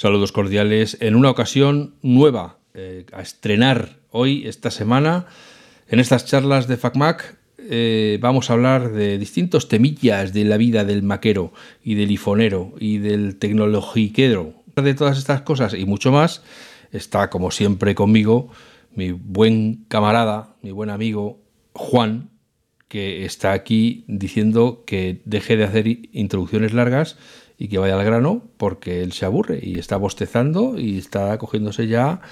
Saludos cordiales en una ocasión nueva eh, a estrenar hoy, esta semana, en estas charlas de FacMac. Eh, vamos a hablar de distintos temillas de la vida del maquero y del ifonero y del tecnologiquero. De todas estas cosas y mucho más, está como siempre conmigo mi buen camarada, mi buen amigo Juan, que está aquí diciendo que deje de hacer introducciones largas y que vaya al grano porque él se aburre y está bostezando y está cogiéndose ya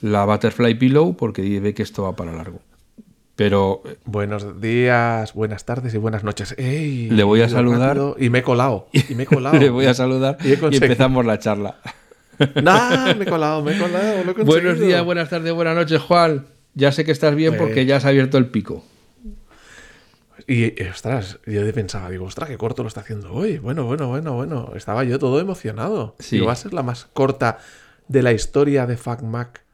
la Butterfly Pillow porque ve que esto va para largo. Pero. Eh, Buenos días, buenas tardes y buenas noches. le voy a saludar. Y me he colado. Y me he colado. le voy a saludar y, empezamos la charla. nah, me he colado, me he colado. Buenos días, buenas tardes, buenas noches, Juan. Ya sé que estás bien porque pues ya has abierto el pico. Y, ostras, yo pensaba, digo, ostras, qué corto lo está haciendo hoy. Bueno, bueno, bueno, bueno. Estaba yo todo emocionado. Sí. va a ser la más corta de la historia de FacMac.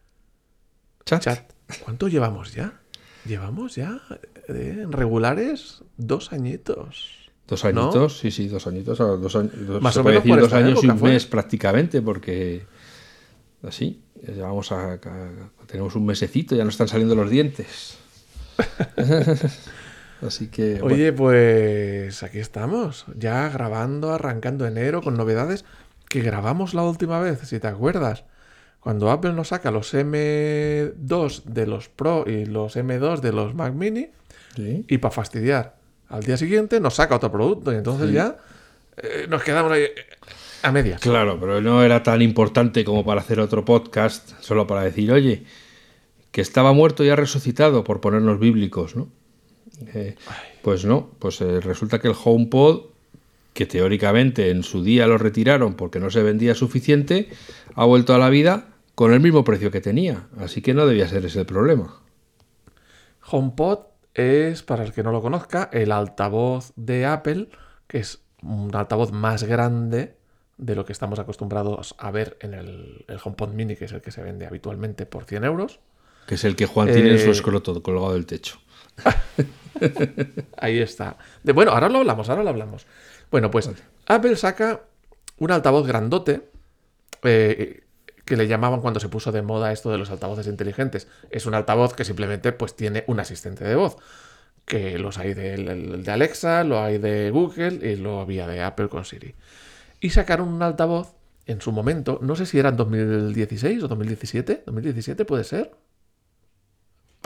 Chat. Chat. ¿Cuánto llevamos ya? Llevamos ya eh, en regulares dos añitos. Dos añitos, sí, sí, dos añitos. Dos, Más o menos dos años y un mes prácticamente, porque así, ya vamos a, tenemos un mesecito, ya no están saliendo los dientes. Así que. Oye, pues aquí estamos, ya grabando, arrancando enero con novedades que grabamos la última vez, si te acuerdas. Cuando Apple nos saca los M2 de los Pro y los M2 de los Mac Mini, y para fastidiar, al día siguiente nos saca otro producto y entonces ya eh, nos quedamos ahí eh, a medias. Claro, pero no era tan importante como para hacer otro podcast, solo para decir, oye, que estaba muerto y ha resucitado, por ponernos bíblicos, ¿no? Eh, pues no, pues eh, resulta que el HomePod, que teóricamente en su día lo retiraron porque no se vendía suficiente, ha vuelto a la vida con el mismo precio que tenía. Así que no debía ser ese el problema. HomePod es, para el que no lo conozca, el altavoz de Apple, que es un altavoz más grande de lo que estamos acostumbrados a ver en el, HomePod Mini, que es el que se vende habitualmente por 100 euros. Que es el que Juan tiene en su eh, escroto colgado del techo. Ahí está. De, bueno, ahora lo hablamos, ahora lo hablamos. Bueno, pues Apple saca un altavoz grandote eh, que le llamaban cuando se puso de moda esto de los altavoces inteligentes. Es un altavoz que simplemente pues tiene un asistente de voz. Que los hay de, de Alexa, lo hay de Google y lo había de Apple con Siri. Y sacaron un altavoz en su momento, no sé si era en 2016 o 2017, 2017 puede ser,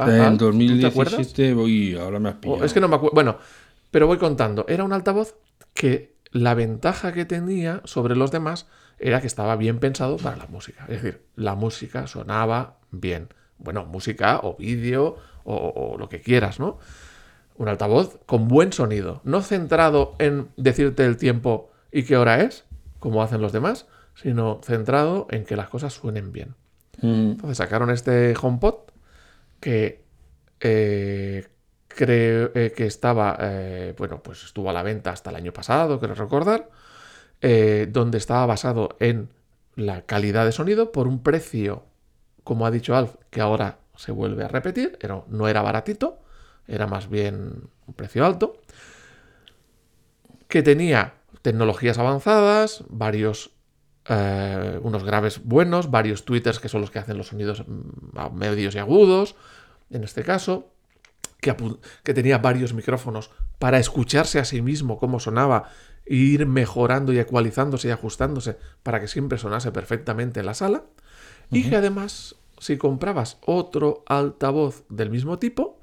en 2017 voy, ahora me has oh, pillado. es que no me acuerdo. Bueno, pero voy contando. Era un altavoz que la ventaja que tenía sobre los demás era que estaba bien pensado para la música. Es decir, la música sonaba bien. Bueno, música o vídeo o, lo que quieras, ¿no? Un altavoz con buen sonido. No centrado en decirte el tiempo y qué hora es, como hacen los demás, sino centrado en que las cosas suenen bien. Mm. Entonces sacaron este HomePod que eh, creo eh, que estaba, eh, bueno, pues estuvo a la venta hasta el año pasado, quiero recordar, donde estaba basado en la calidad de sonido por un precio, como ha dicho Alf, que ahora se vuelve a repetir, era, no era baratito, era más bien un precio alto, que tenía tecnologías avanzadas, varios eh, unos graves buenos, varios tweeters que son los que hacen los sonidos mm, medios y agudos, en este caso, que, que, tenía varios micrófonos para escucharse a sí mismo cómo sonaba e ir mejorando y ecualizándose y ajustándose para que siempre sonase perfectamente en la sala, y que además, si comprabas otro altavoz del mismo tipo,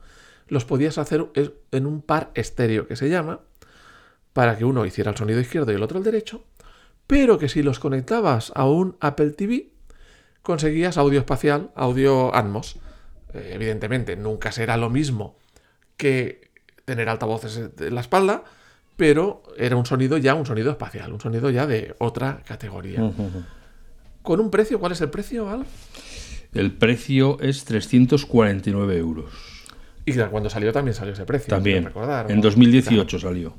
los podías hacer en un par estéreo que se llama, para que uno hiciera el sonido izquierdo y el otro el derecho, pero que si los conectabas a un Apple TV, conseguías audio espacial, audio Atmos. Eh, evidentemente, nunca será lo mismo que tener altavoces en la espalda, pero era un sonido ya, un sonido espacial, un sonido ya de otra categoría. ¿Con un precio? ¿Cuál es el precio, Al? El precio es 349 euros. Y cuando salió también salió ese precio. También. Recordar, en 2018 salió.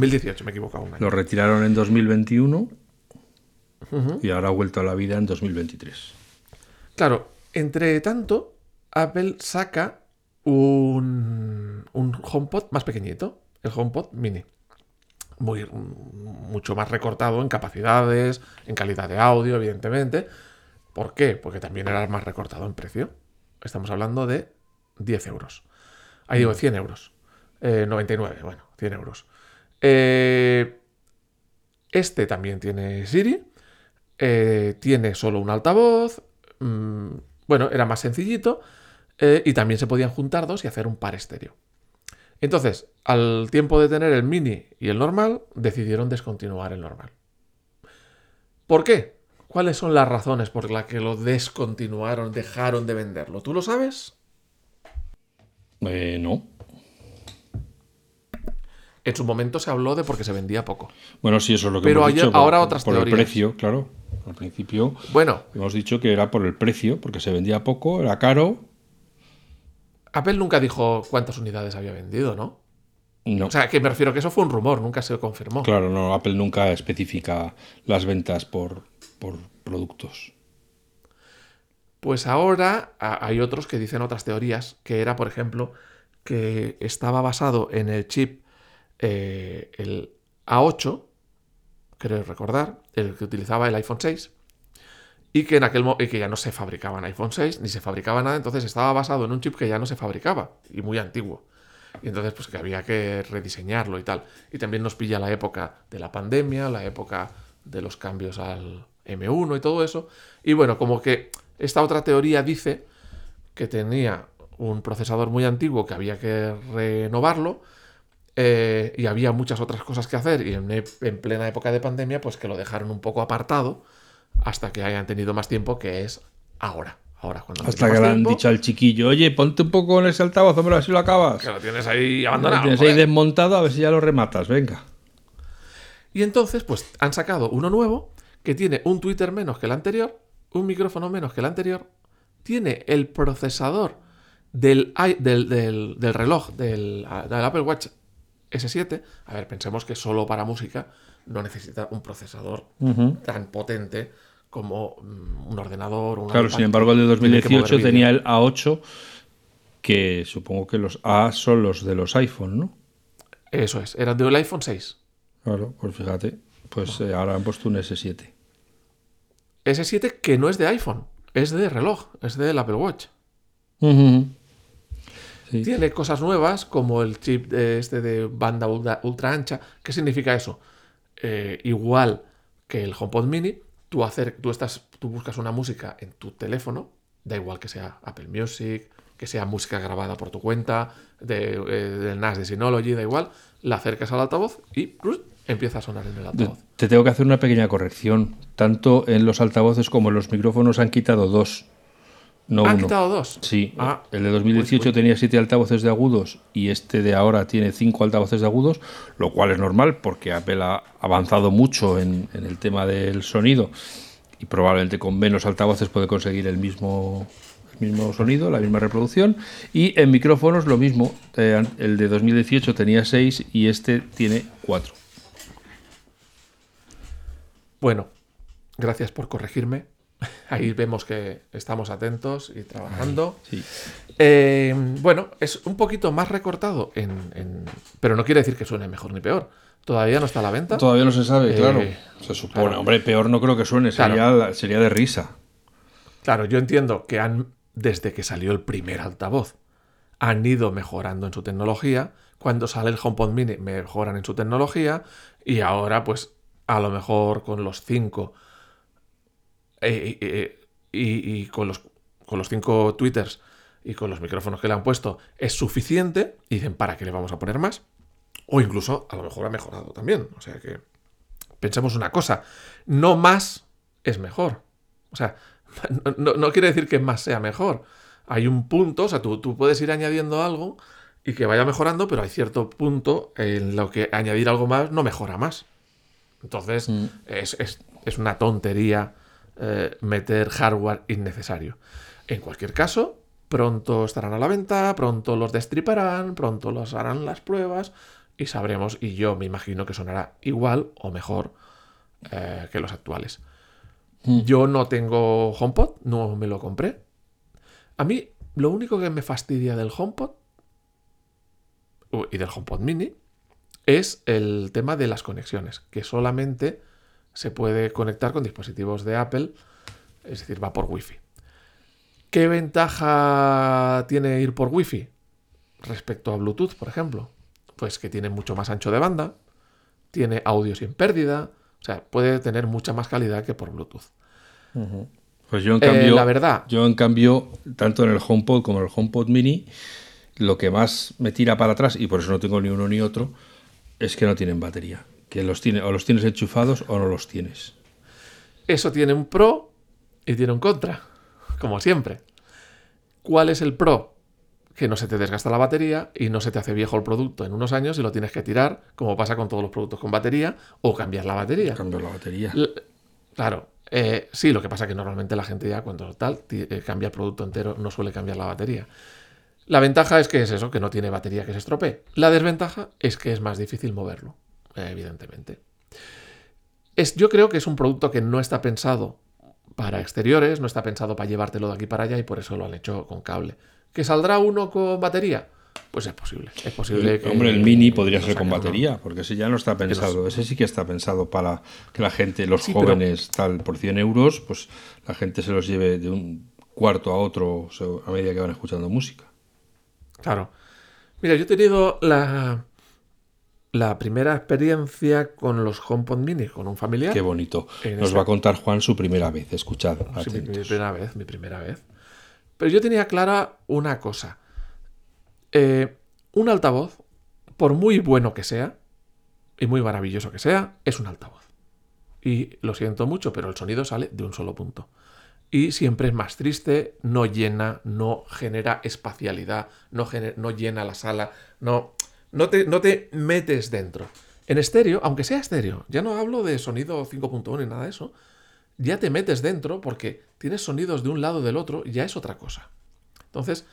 2018, me he equivocado. Lo retiraron en 2021 y ahora ha vuelto a la vida en 2023. Claro, entre tanto, Apple saca un, un HomePod más pequeñito, el HomePod Mini. muy, mucho más recortado en capacidades, en calidad de audio, evidentemente. ¿Por qué? Porque también era más recortado en precio. Estamos hablando de 10 euros. Ahí digo 100 euros. Eh, 99, bueno, 100 euros. Eh, este también tiene Siri. eh, tiene solo un altavoz. mm, bueno, era más sencillito. eh, y también se podían juntar dos y hacer un par estéreo. Entonces, al tiempo de tener el mini y el normal, decidieron descontinuar el normal. ¿Por qué? ¿Cuáles son las razones por las que lo descontinuaron, dejaron de venderlo? ¿Tú lo sabes? Eh, no. En su momento se habló de porque se vendía poco. Bueno, sí, eso es lo que Pero hemos ayer- dicho. ahora por, otras por el teorías. precio, claro. Al principio Bueno, hemos dicho que era por el precio, porque se vendía poco, era caro. Apple nunca dijo cuántas unidades había vendido, ¿no? No. O sea, que me refiero que eso fue un rumor, nunca se confirmó. Claro, no, Apple nunca especifica las ventas por, por productos. Pues ahora a- hay otros que dicen otras teorías, que era, por ejemplo, que estaba basado en el chip, eh, el A8, creo recordar, el que utilizaba el iPhone 6, y que en aquel y ya no se fabricaban iPhone 6, ni se fabricaba nada, entonces estaba basado en un chip que ya no se fabricaba, y muy antiguo. Y entonces, pues que había que rediseñarlo y tal. Y también nos pilla la época de la pandemia, la época de los cambios al M1 y todo eso. Y bueno, como que esta otra teoría dice que tenía un procesador muy antiguo que había que renovarlo eh, y había muchas otras cosas que hacer y en, e- en plena época de pandemia pues que lo dejaron un poco apartado hasta que hayan tenido más tiempo que es ahora. Ahora cuando Hasta que le han tiempo, dicho al chiquillo, oye, ponte un poco en ese altavoz, hombre, a ver si lo acabas. que lo tienes ahí Lo abandonado. tienes ahí desmontado, a ver si ya lo rematas, venga. Y entonces, pues han sacado uno nuevo que tiene un Twitter menos que el anterior, un micrófono menos que el anterior, tiene el procesador del, del, del- del reloj del Apple Watch S7. A ver, pensemos que solo para música no necesita un procesador tan potente como mm, un ordenador. Un Claro, sin embargo, el de Tiene que mover 2018 vídeo. tenía el A8, que supongo que los A son los de los iPhone, ¿no? Eso es, era del iPhone 6. Claro, pues fíjate, pues eh, ahora han puesto un S7. S7 que no es de iPhone, es de reloj, es del Apple Watch. Ujú. Sí. Tiene cosas nuevas como el chip de este de banda ultra, ultra ancha. ¿Qué significa eso? Eh, igual que el HomePod Mini, tú, hacer, tú, estás, tú buscas una música en tu teléfono, da igual que sea Apple Music, que sea música grabada por tu cuenta, de, eh, del NAS de Synology, da igual, la acercas al altavoz y empieza a sonar en el altavoz. Te tengo que hacer una pequeña corrección. Tanto en los altavoces como en los micrófonos han quitado dos, no ¿Han uno. quitado dos? Sí, Ah, el de 2018 uy, uy. tenía siete altavoces de agudos y este de ahora tiene cinco altavoces de agudos, lo cual es normal porque Apple ha avanzado mucho en, en el tema del sonido y probablemente con menos altavoces puede conseguir el mismo, el mismo sonido, la misma reproducción. Y en micrófonos lo mismo, eh, el de 2018 tenía seis y este tiene cuatro. Bueno, gracias por corregirme. Ahí vemos que estamos atentos y trabajando. Sí. Eh, bueno, es un poquito más recortado, en, en- pero no quiere decir que suene mejor ni peor. Todavía no está a la venta. Todavía no se sabe, Eh, claro. Se supone, claro. hombre, peor no creo que suene, Claro. sería, sería de risa. Claro, yo entiendo que han, desde que salió el primer altavoz, han ido mejorando en su tecnología. Cuando sale el HomePod Mini, mejoran en su tecnología. Y ahora, pues, a lo mejor con los cinco eh, eh, y, y con, los, con los cinco twitters y con los micrófonos que le han puesto es suficiente. Y dicen, ¿para qué le vamos a poner más? O incluso, a lo mejor ha mejorado también. O sea que, pensemos una cosa, no más es mejor. O sea, no, no- no quiere decir que más sea mejor. Hay un punto, o sea, tú, tú puedes ir añadiendo algo y que vaya mejorando, pero hay cierto punto en lo que añadir algo más no mejora más. Entonces, Mm. es, es- es una tontería eh, meter hardware innecesario. En cualquier caso, pronto estarán a la venta, pronto los destriparán, pronto los harán las pruebas y sabremos, y yo me imagino que sonará igual o mejor eh, que los actuales. Mm. Yo no tengo HomePod, no me lo compré. A mí, lo único que me fastidia del HomePod y del HomePod Mini es el tema de las conexiones, que solamente se puede conectar con dispositivos de Apple, es decir, va por Wi-Fi. ¿Qué ventaja tiene ir por Wi-Fi respecto a Bluetooth, por ejemplo? Pues que tiene mucho más ancho de banda, tiene audio sin pérdida, o sea, puede tener mucha más calidad que por Bluetooth. Pues yo en Eh, cambio, la verdad. yo en cambio, tanto en el HomePod como en el HomePod Mini, lo que más me tira para atrás y por eso no tengo ni uno ni otro es que no tienen batería, que los tiene o los tienes enchufados o no los tienes. Eso tiene un pro y tiene un contra, como siempre. ¿Cuál es el pro? Que no se te desgasta la batería y no se te hace viejo el producto en unos años y lo tienes que tirar, como pasa con todos los productos con batería, o cambiar la batería. Cambio la batería. L- Claro, eh, sí, lo que pasa es que normalmente la gente ya cuando tal eh, cambia el producto entero no suele cambiar la batería. La ventaja es que es eso, que no tiene batería que se estropee. La desventaja es que es más difícil moverlo, evidentemente. Es, yo creo que es un producto que no está pensado para exteriores, no está pensado para llevártelo de aquí para allá y por eso lo han hecho con cable. ¿Que saldrá uno con batería? Pues es posible. Es posible que. hombre, el Mini podría ser con batería, porque ese ya no está pensado. Ese sí que está pensado para que la gente, los Sí, pero- jóvenes, tal, por 100 euros, pues la gente se los lleve de un cuarto a otro a medida que van escuchando música. Claro. Mira, yo he tenido la, la primera experiencia con los HomePod Mini, con un familiar. Qué bonito. En Nos esa- va a contar Juan su primera vez. Escuchad. Sí, mi, primera vez, mi primera vez. Pero yo tenía clara una cosa. Eh, un altavoz, por muy bueno que sea, y muy maravilloso que sea, es un altavoz. Y lo siento mucho, pero el sonido sale de un solo punto. Y siempre es más triste, no llena, no genera espacialidad, no, gener- no llena la sala, no, no, te, no te metes dentro. En estéreo, aunque sea estéreo, ya no hablo de sonido 5.1 ni nada de eso, ya te metes dentro porque tienes sonidos de un lado y del otro, ya es otra cosa. Entonces,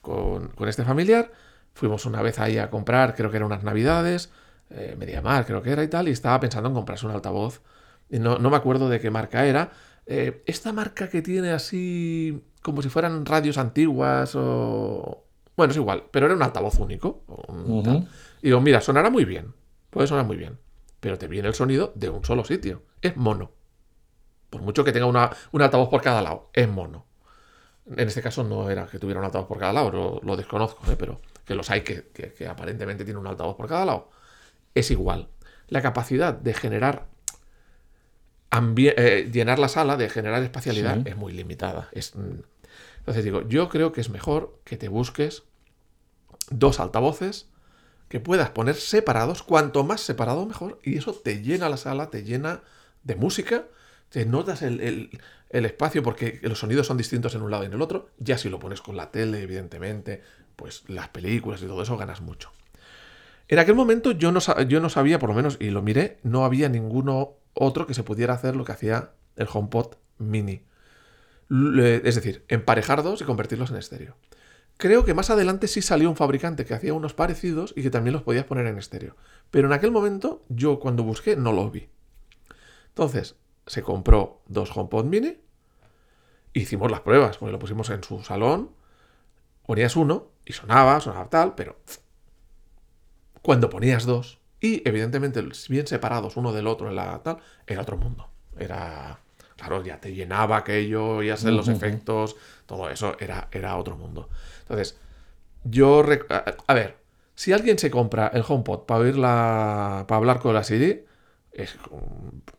con, con este familiar, fuimos una vez ahí a comprar, creo que eran unas navidades, eh, Mediamar creo que era y tal, y estaba pensando en comprarse un altavoz. Y no, no me acuerdo de qué marca era. Eh, esta marca que tiene así como si fueran radios antiguas o... Bueno, es igual, pero era un altavoz único. un. Y digo, mira, sonará muy bien, puede sonar muy bien, pero te viene el sonido de un solo sitio, es mono. Por mucho que tenga una, un altavoz por cada lado, es mono. En este caso no era que tuviera un altavoz por cada lado, lo, lo desconozco, ¿eh? pero que los hay que, que- que aparentemente tienen un altavoz por cada lado. Es igual. La capacidad de generar, eh, llenar la sala, de generar espacialidad, Sí. es muy limitada. Es, mm. Entonces digo, yo creo que es mejor que te busques dos altavoces que puedas poner separados, cuanto más separado mejor, y eso te llena la sala, te llena de música, te notas el, espacio porque los sonidos son distintos en un lado y en el otro, ya si lo pones con la tele, evidentemente, pues las películas y todo eso ganas mucho. En aquel momento yo no, yo no sabía, por lo menos, y lo miré, no había ninguno otro que se pudiera hacer lo que hacía el HomePod mini. L- Es decir, emparejar dos y convertirlos en estéreo. Creo que más adelante sí salió un fabricante que hacía unos parecidos y que también los podías poner en estéreo. Pero en aquel momento, yo cuando busqué no lo vi. Entonces, se compró dos HomePod mini. Hicimos las pruebas, porque lo pusimos en su salón. Ponías uno y sonaba, sonaba tal, pero cuando ponías dos, y evidentemente bien separados uno del otro en la tal, era otro mundo. Era. Claro, ya te llenaba aquello, ya sé los efectos, todo eso era, era otro mundo. Entonces, yo. A, ver, si alguien se compra el HomePod para oír la. para hablar con la Siri, es,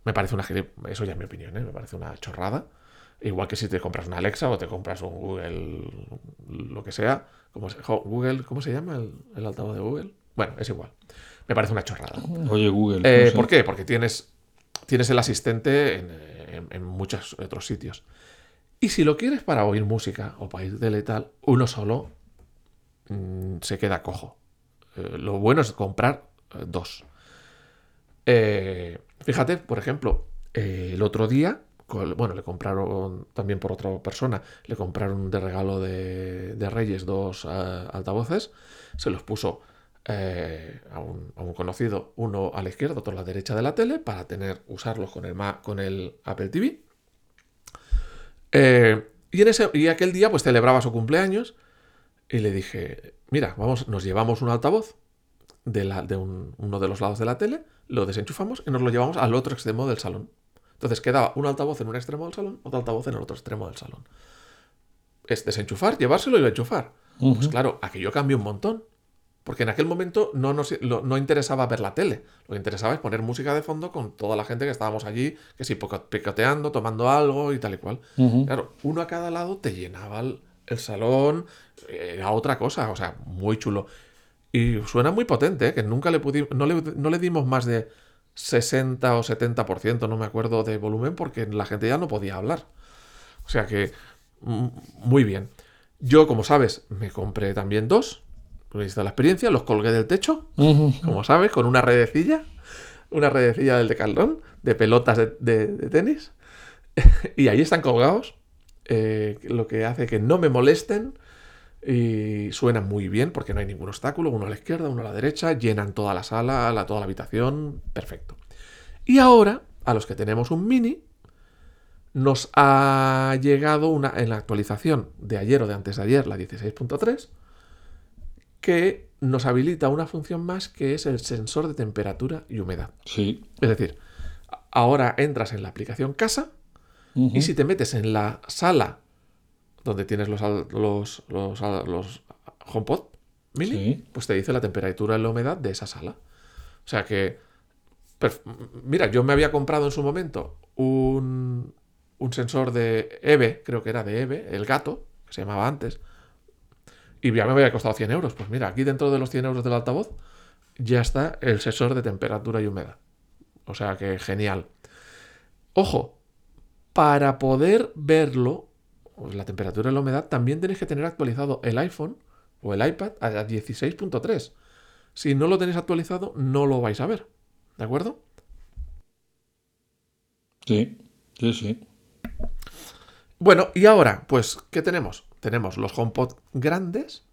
me parece una. Eso ya es mi opinión, ¿eh? me parece una chorrada. Igual que si te compras una Alexa o te compras un Google, lo que sea. ¿Cómo se, jo- Google, ¿cómo se llama el, el altavoz de Google? Bueno, es igual. Me parece una chorrada. Oye, Google. Eh, no sé. ¿Por qué? Porque tienes, tienes el asistente en, en- muchos otros sitios. Y si lo quieres para oír música o para oír tele y tal, uno solo mm, se queda cojo. Eh, lo bueno es comprar eh, dos. Eh, fíjate, por ejemplo, el otro día, bueno, le compraron también por otra persona, le compraron de regalo de, de Reyes dos altavoces, se los puso eh, a, un, a un conocido, uno a la izquierda, otro a la derecha de la tele, para tener, usarlos con el, con el Apple TV. Eh, y, en ese, y aquel día, pues celebraba su cumpleaños y le dije, mira, vamos, nos llevamos un altavoz de, la- de un- uno de los lados de la tele, lo desenchufamos y nos lo llevamos al otro extremo del salón. Entonces quedaba un altavoz en un extremo del salón, otro altavoz en el otro extremo del salón. Es desenchufar, llevárselo y enchufar. Pues claro, aquello cambió un montón. Porque en aquel momento no, nos, lo- no interesaba ver la tele. Lo que interesaba es poner música de fondo con toda la gente que estábamos allí, que sí, picoteando, tomando algo y tal y cual. Claro, uno a cada lado te llenaba el, el salón, era otra cosa, o sea, muy chulo. Y suena muy potente, ¿eh? que nunca le pudimos, no le, no le dimos más de 60 o 70%, no me acuerdo, de volumen, porque la gente ya no podía hablar. O sea que, mm, muy bien. Yo, como sabes, me compré también dos. He visto la experiencia, los colgué del techo, como sabes, con una redecilla. Una redecilla del decaldón, de pelotas de, de- de tenis. y ahí están colgados. eh, lo que hace que no me molesten. Y suenan muy bien porque no hay ningún obstáculo. Uno a la izquierda, uno a la derecha. Llenan toda la sala, la, toda la habitación. Perfecto. Y ahora, a los que tenemos un mini, nos ha llegado una, en la actualización de ayer o de antes de ayer, la 16.3, que nos habilita una función más que es el sensor de temperatura y humedad. Sí. Es decir, ahora entras en la aplicación casa y si te metes en la sala donde tienes los, los, los, HomePod mini, Sí. pues te dice la temperatura y la humedad de esa sala. O sea que, mira, yo me había comprado en su momento un, un sensor de EVE, creo que era de EVE, el gato, que se llamaba antes, y ya me había costado 100 euros. Pues mira, aquí dentro de los 100 euros del altavoz ya está el sensor de temperatura y humedad. O sea que genial. Ojo, para poder verlo, pues la temperatura y la humedad, también tenéis que tener actualizado el iPhone o el iPad a 16.3. Si no lo tenéis actualizado, no lo vais a ver. ¿De acuerdo? Sí. Sí, sí. Bueno, y ahora, pues, ¿qué tenemos? Tenemos los HomePod grandes,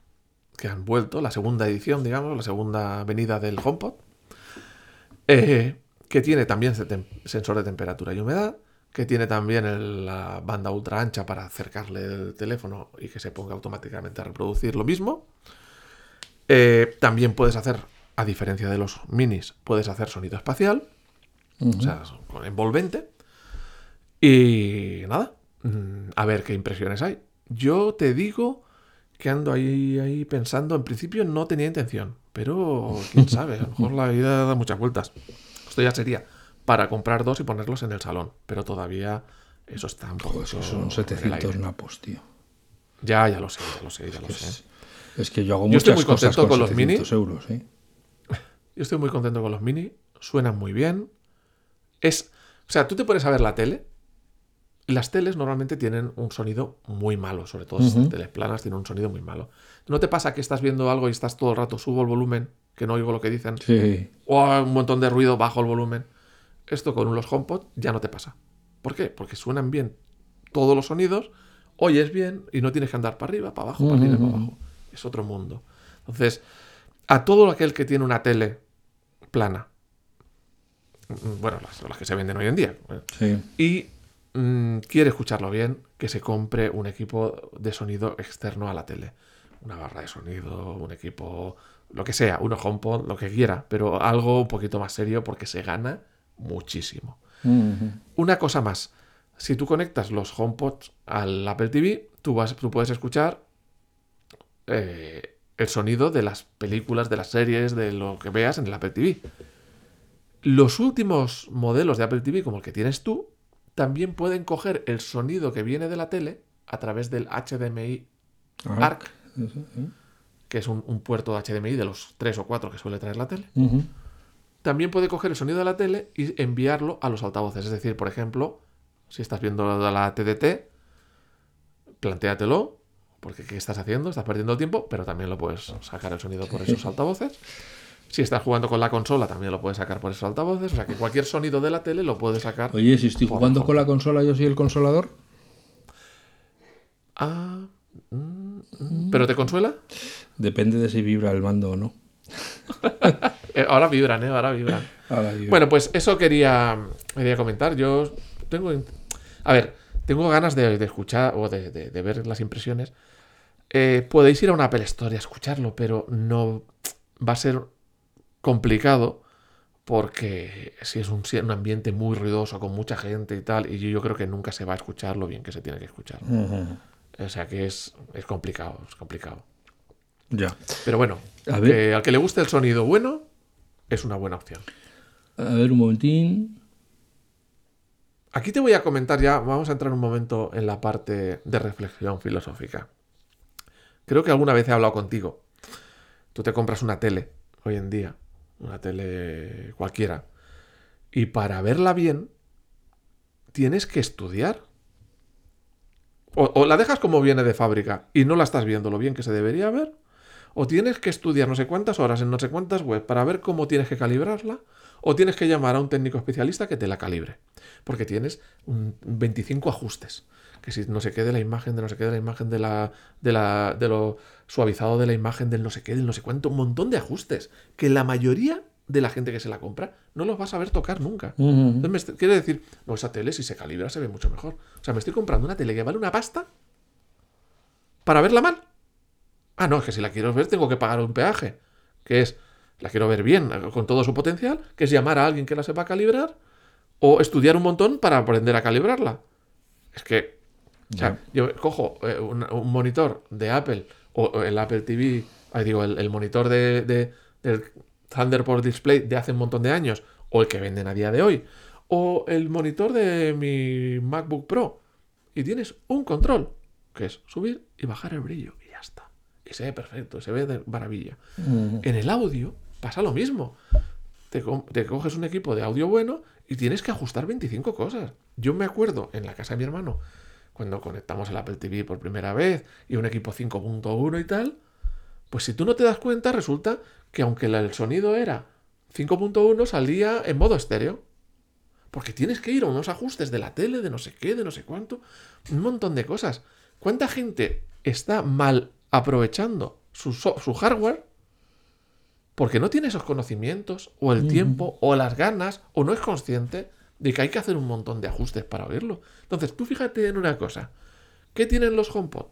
que han vuelto, la segunda edición, digamos, la segunda venida del HomePod, eh, que tiene también sensor de temperatura y humedad, que tiene también el- la banda ultra ancha para acercarle el teléfono y que se ponga automáticamente a reproducir lo mismo. Eh, también puedes hacer, a diferencia de los minis, puedes hacer sonido espacial, o sea, con envolvente. Y nada, mm, a ver qué impresiones hay. Yo te digo que ando ahí, ahí pensando, en principio no tenía intención, pero quién sabe, a lo mejor la vida da muchas vueltas. Esto ya sería para comprar dos y ponerlos en el salón, pero todavía eso está un poco Joder, eso son en el 700 aire. napos, tío. Ya, ya lo sé, ya lo sé, ya lo Es, sé. es que yo hago Yo muchas estoy muy cosas contento con, con los 700 euros, ¿eh? Yo estoy muy contento con los mini, suenan muy bien. Es, o sea, tú te pones a ver la tele. Las teles normalmente tienen un sonido muy malo, sobre todo estas teles planas tienen un sonido muy malo. ¿No te pasa que estás viendo algo y estás todo el rato, subo el volumen, que no oigo lo que dicen? Sí. O un montón de ruido, bajo el volumen. Esto con los HomePod ya no te pasa. ¿Por qué? Porque suenan bien todos los sonidos, oyes bien y no tienes que andar para arriba, para abajo, para arriba, para abajo. Es otro mundo. Entonces, a todo aquel que tiene una tele plana, mm, bueno, las, las que se venden hoy en día, ¿eh? Sí. y mm, quiere escucharlo bien, que se compre un equipo de sonido externo a la tele. Una barra de sonido, un equipo, lo que sea, un HomePod, lo que quiera, pero algo un poquito más serio porque se gana muchísimo. Una cosa más, si tú conectas los HomePods al Apple TV, tú, vas, tú puedes escuchar eh, el sonido de las películas, de las series, de lo que veas en el Apple TV. Los últimos modelos de Apple TV, como el que tienes tú, también pueden coger el sonido que viene de la tele a través del HDMI ARC, que es un, un puerto de HDMI de los tres o cuatro que suele traer la tele. También puede coger el sonido de la tele y enviarlo a los altavoces. Es decir, por ejemplo, si estás viendo la TDT, plantéatelo, porque ¿qué estás haciendo? Estás perdiendo tiempo, pero también lo puedes sacar el sonido por esos altavoces. Si estás jugando con la consola, también lo puedes sacar por esos altavoces. O sea que cualquier sonido de la tele lo puedes sacar. Oye, si estoy jugando con la consola, yo soy el consolador. Ah, mm. ¿Pero te consuela? Depende de si vibra el mando o no. Eh, ahora vibran, ¿eh? Ahora vibran. Ahora. Bueno, pues eso quería, quería comentar. Yo tengo. A ver, tengo ganas de, de escuchar o de, de- de ver las impresiones. Eh, podéis ir a una Apple Store y a escucharlo, pero no. Va a ser complicado porque si es un, ambiente muy ruidoso, con mucha gente y tal, y yo, yo creo que nunca se va a escuchar lo bien que se tiene que escuchar. O sea que es, es complicado, es complicado. Ya. Pero bueno, A al ver. que, al que le guste el sonido bueno, es una buena opción. A ver, un momentín. Aquí te voy a comentar ya, vamos a entrar un momento en la parte de reflexión filosófica. Creo que alguna vez he hablado contigo. Tú te compras una tele hoy en día, una tele cualquiera, y para verla bien tienes que estudiar. O, la dejas como viene de fábrica y no la estás viendo lo bien que se debería ver, o tienes que estudiar no sé cuántas horas en no sé cuántas web para ver cómo tienes que calibrarla, o tienes que llamar a un técnico especialista que te la calibre. Porque tienes un 25 ajustes. Que si no se quede la imagen, de no se quede la imagen de la, de la. de lo suavizado de la imagen, del no sé qué, del no sé cuánto, un montón de ajustes. Que la mayoría de la gente que se la compra no los vas a ver tocar nunca. Entonces me quiere decir, no, esa tele si se calibra se ve mucho mejor. O sea, me estoy comprando una tele que vale una pasta para verla mal. Ah, no, es que si la quiero ver tengo que pagar un peaje. Que es, la quiero ver bien, con todo su potencial, que es llamar a alguien que la sepa calibrar o estudiar un montón para aprender a calibrarla. Es que, o sea, yo cojo eh, un, un monitor de Apple o, o el Apple TV, ahí digo, el, el monitor de, de- del Thunderbolt Display de hace un montón de años o el que venden a día de hoy o el monitor de mi MacBook Pro y tienes un control que es subir y bajar el brillo y ya está. Y se ve perfecto, se ve de maravilla. En el audio pasa lo mismo. Te, te coges un equipo de audio bueno y tienes que ajustar 25 cosas. Yo me acuerdo en la casa de mi hermano, cuando conectamos el Apple TV por primera vez y un equipo 5.1 y tal, pues si tú no te das cuenta, resulta que aunque el sonido era 5.1, salía en modo estéreo. Porque tienes que ir a unos ajustes de la tele, de no sé qué, de no sé cuánto, un montón de cosas. ¿Cuánta gente está mal aprovechando su hardware porque no tiene esos conocimientos, o el tiempo, o las ganas, o no es consciente de que hay que hacer un montón de ajustes para oírlo? Entonces, tú fíjate en una cosa. ¿Qué tienen los HomePod?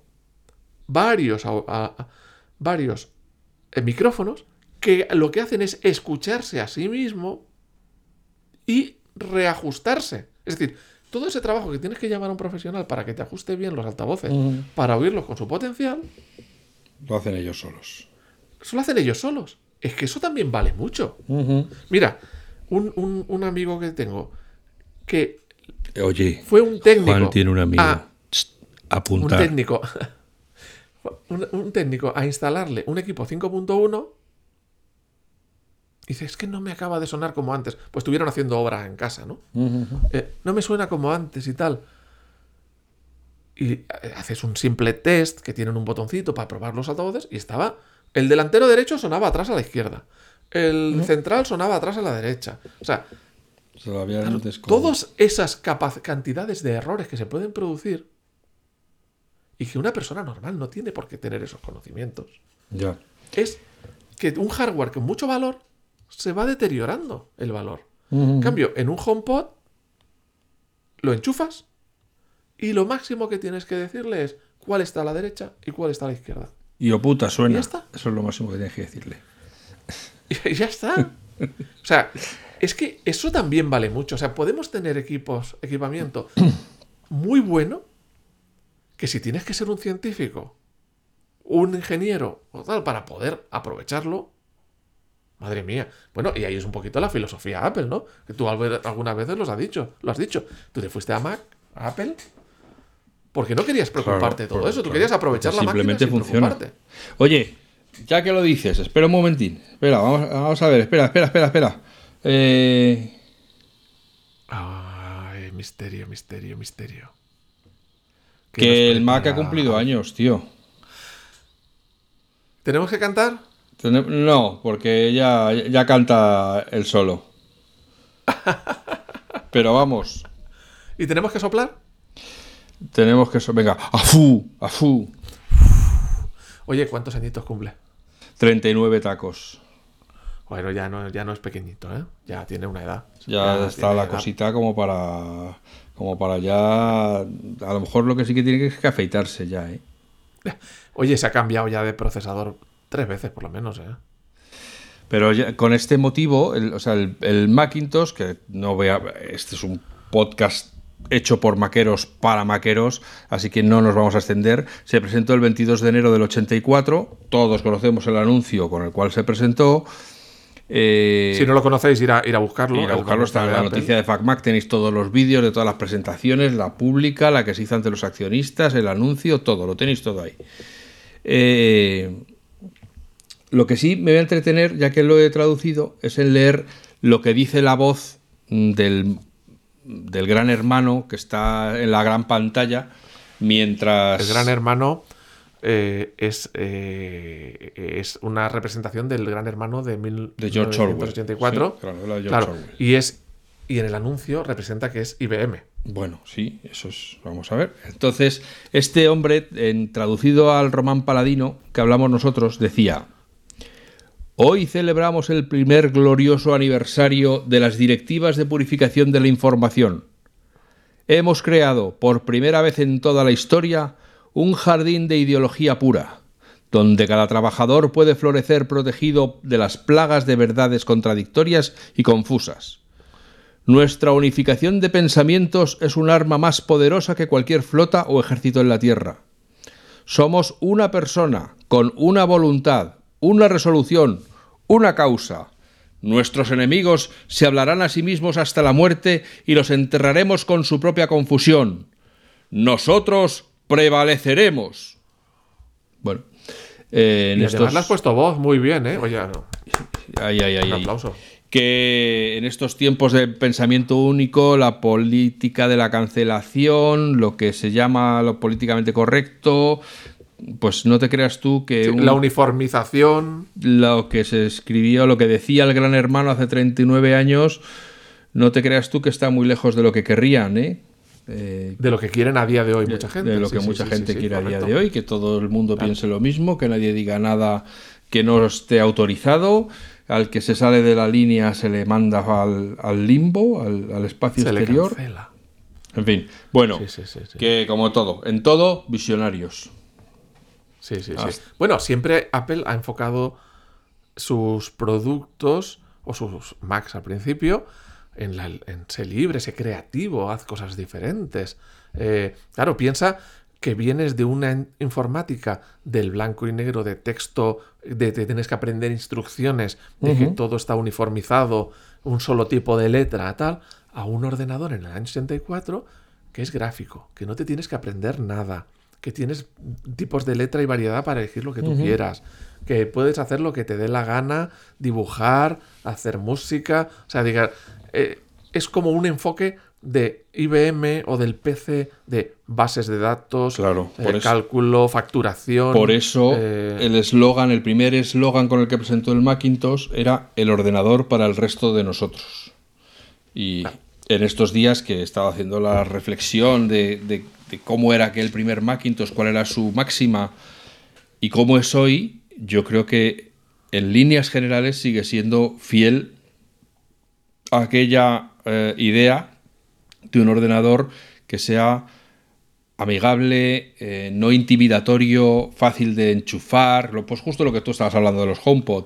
Varios, a- a- varios eh, micrófonos que lo que hacen es escucharse a sí mismo y reajustarse. Es decir, todo ese trabajo que tienes que llamar a un profesional para que te ajuste bien los altavoces, para oírlos con su potencial, Lo hacen ellos solos. eso lo hacen ellos solos. Es que eso también vale mucho. Mira, un, un- un amigo que tengo que Oye, fue un técnico. Juan tiene un amigo. a- Tst, un apuntar. técnico. un, un técnico a instalarle un equipo 5.1. Dice, es que no me acaba de sonar como antes. Pues estuvieron haciendo obra en casa, ¿no? Eh, no me suena como antes y tal. Y eh, haces un simple test que tienen un botoncito para probar los altavoces y estaba. El delantero derecho sonaba atrás a la izquierda. El central sonaba atrás a la derecha. O sea, Se lo habían descom- todas esas cantidades de errores que se pueden producir y que una persona normal no tiene por qué tener esos conocimientos. Ya. Es que un hardware con mucho valor se va deteriorando el valor. En cambio, en un HomePod lo enchufas y lo máximo que tienes que decirle es cuál está a la derecha y cuál está a la izquierda. Y o puta suena. ¿Y ya está? Eso es lo máximo que tienes que decirle. Y ya está. O sea, es que eso también vale mucho. O sea, podemos tener equipos, equipamiento muy bueno, que si tienes que ser un científico, un ingeniero o tal, para poder aprovecharlo, madre mía. Bueno, y ahí es un poquito la filosofía Apple, ¿no? Que tú algunas veces los has dicho, lo has dicho. Tú te fuiste a Mac, a Apple, porque no querías preocuparte de todo eso. Tú claro. querías aprovechar la Simplemente máquina sin funciona. preocuparte. Oye, ya que lo dices, espera un momentín. Espera, vamos, vamos a ver, espera, espera, espera, espera. Eh, Ay, misterio, misterio, misterio. ¿Qué que el Mac ha cumplido años, tío. ¿Tenemos que cantar? No, porque ya, ya canta él solo. Pero vamos, ¿Y tenemos que soplar? tenemos que... so- Venga, afú, afú. Oye, ¿cuántos añitos cumple? 39 tacos. Bueno, ya no, ya no es pequeñito, ¿eh? Ya tiene una edad. Ya está la edad. cosita como para... Como para ya... A lo mejor lo que sí que tiene que es que afeitarse ya, ¿eh? Oye, se ha cambiado ya de procesador tres veces por lo menos, ¿eh? Pero ya con este motivo, el, o sea, el, el Macintosh, que no voy a. Este es un podcast hecho por maqueros para maqueros, así que no nos vamos a extender. Se presentó el 22 de enero del 84, todos conocemos el anuncio con el cual se presentó. Eh, Si no lo conocéis, ir a, ir a buscarlo. ir a buscarlo, está en la noticia de FacMac, tenéis todos los vídeos de todas las presentaciones, la pública, la que se hizo ante los accionistas, el anuncio, todo, lo tenéis todo ahí. Eh, lo que sí me voy a entretener, ya que lo he traducido, es en leer lo que dice la voz del, del gran hermano que está en la gran pantalla mientras... El gran hermano eh, es, eh, es una representación del gran hermano de, mil- De George Orwell. 1984. Sí, claro, de George Claro, Orwell. y, es, y en el anuncio representa que es IBM. Bueno, sí, eso es. Vamos a ver. Entonces, este hombre, en, traducido al román paladino que hablamos nosotros, decía: Hoy celebramos el primer glorioso aniversario de las directivas de purificación de la información. Hemos creado, por primera vez en toda la historia, un jardín de ideología pura, donde cada trabajador puede florecer protegido de las plagas de verdades contradictorias y confusas. Nuestra unificación de pensamientos es un arma más poderosa que cualquier flota o ejército en la Tierra. Somos una persona, con una voluntad, una resolución, una causa. Nuestros enemigos se hablarán a sí mismos hasta la muerte y los enterraremos con su propia confusión. Nosotros prevaleceremos. Bueno, eh, en Y estos... además le has puesto voz muy bien, ¿eh? Oye, no, Ay, ay, ay, un aplauso. que en estos tiempos de pensamiento único, la política de la cancelación, lo que se llama lo políticamente correcto, pues no te creas tú que un- La uniformización. lo que se escribió, lo que decía el gran hermano hace 39 años, no te creas tú que está muy lejos de lo que querrían, ¿eh? Eh, De lo que quieren a día de hoy mucha gente. de lo que sí, mucha sí, gente sí, quiere a día de hoy, que todo el mundo piense lo mismo, que nadie diga nada que no esté autorizado, al que se sale de la línea se le manda al, al limbo, al, al espacio Se le exterior. cancela. En fin, bueno, que como todo, en todo, visionarios. Sí, sí, sí. Hasta- Bueno, siempre Apple ha enfocado sus productos o sus Macs al principio en, la, en ser libre, ser creativo, haz cosas diferentes. Eh, claro, piensa que vienes de una in- informática del blanco y negro, de texto, de que tienes que aprender instrucciones, de que todo está uniformizado, un solo tipo de letra, tal, a un ordenador en el año 84 que es gráfico, que no te tienes que aprender nada, que tienes tipos de letra y variedad para elegir lo que tú quieras, que puedes hacer lo que te dé la gana, dibujar, hacer música, o sea, diga, eh, es como un enfoque de IBM o del PC de bases de datos, Claro, eh, por eso- cálculo, facturación. Por eso eh, el eslogan, el primer eslogan con el que presentó el Macintosh era el ordenador para el resto de nosotros. Y en estos días que estaba haciendo la reflexión de, de- de cómo era aquel primer Macintosh, cuál era su máxima y cómo es hoy, yo creo que en líneas generales sigue siendo fiel aquella eh, idea de un ordenador que sea amigable, eh, no intimidatorio, fácil de enchufar, lo, pues justo lo que tú estabas hablando de los HomePod,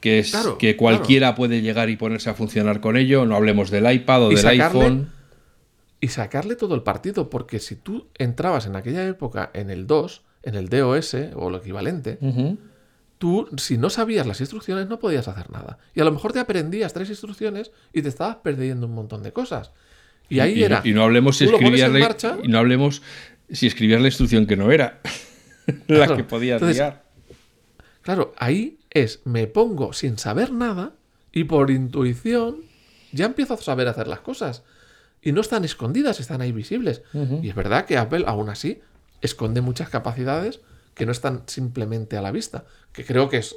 que es Claro, que cualquiera puede llegar y ponerse a funcionar con ello, no hablemos del iPad o Y del sacarle- iPhone. y sacarle todo el partido, porque si tú entrabas en aquella época en el 2, en el DOS o lo equivalente. Tú, si no sabías las instrucciones, no podías hacer nada. Y a lo mejor te aprendías tres instrucciones y te estabas perdiendo un montón de cosas. Y ahí y, era. y no hablemos si escribías la, marcha, y no hablemos si escribías la instrucción que no era la Claro. que podías Entonces, liar. Claro, ahí es, me pongo sin saber nada y por intuición ya empiezo a saber hacer las cosas. Y no están escondidas, están ahí visibles. Y es verdad que Apple, aún así, esconde muchas capacidades que no están simplemente a la vista. Que creo que es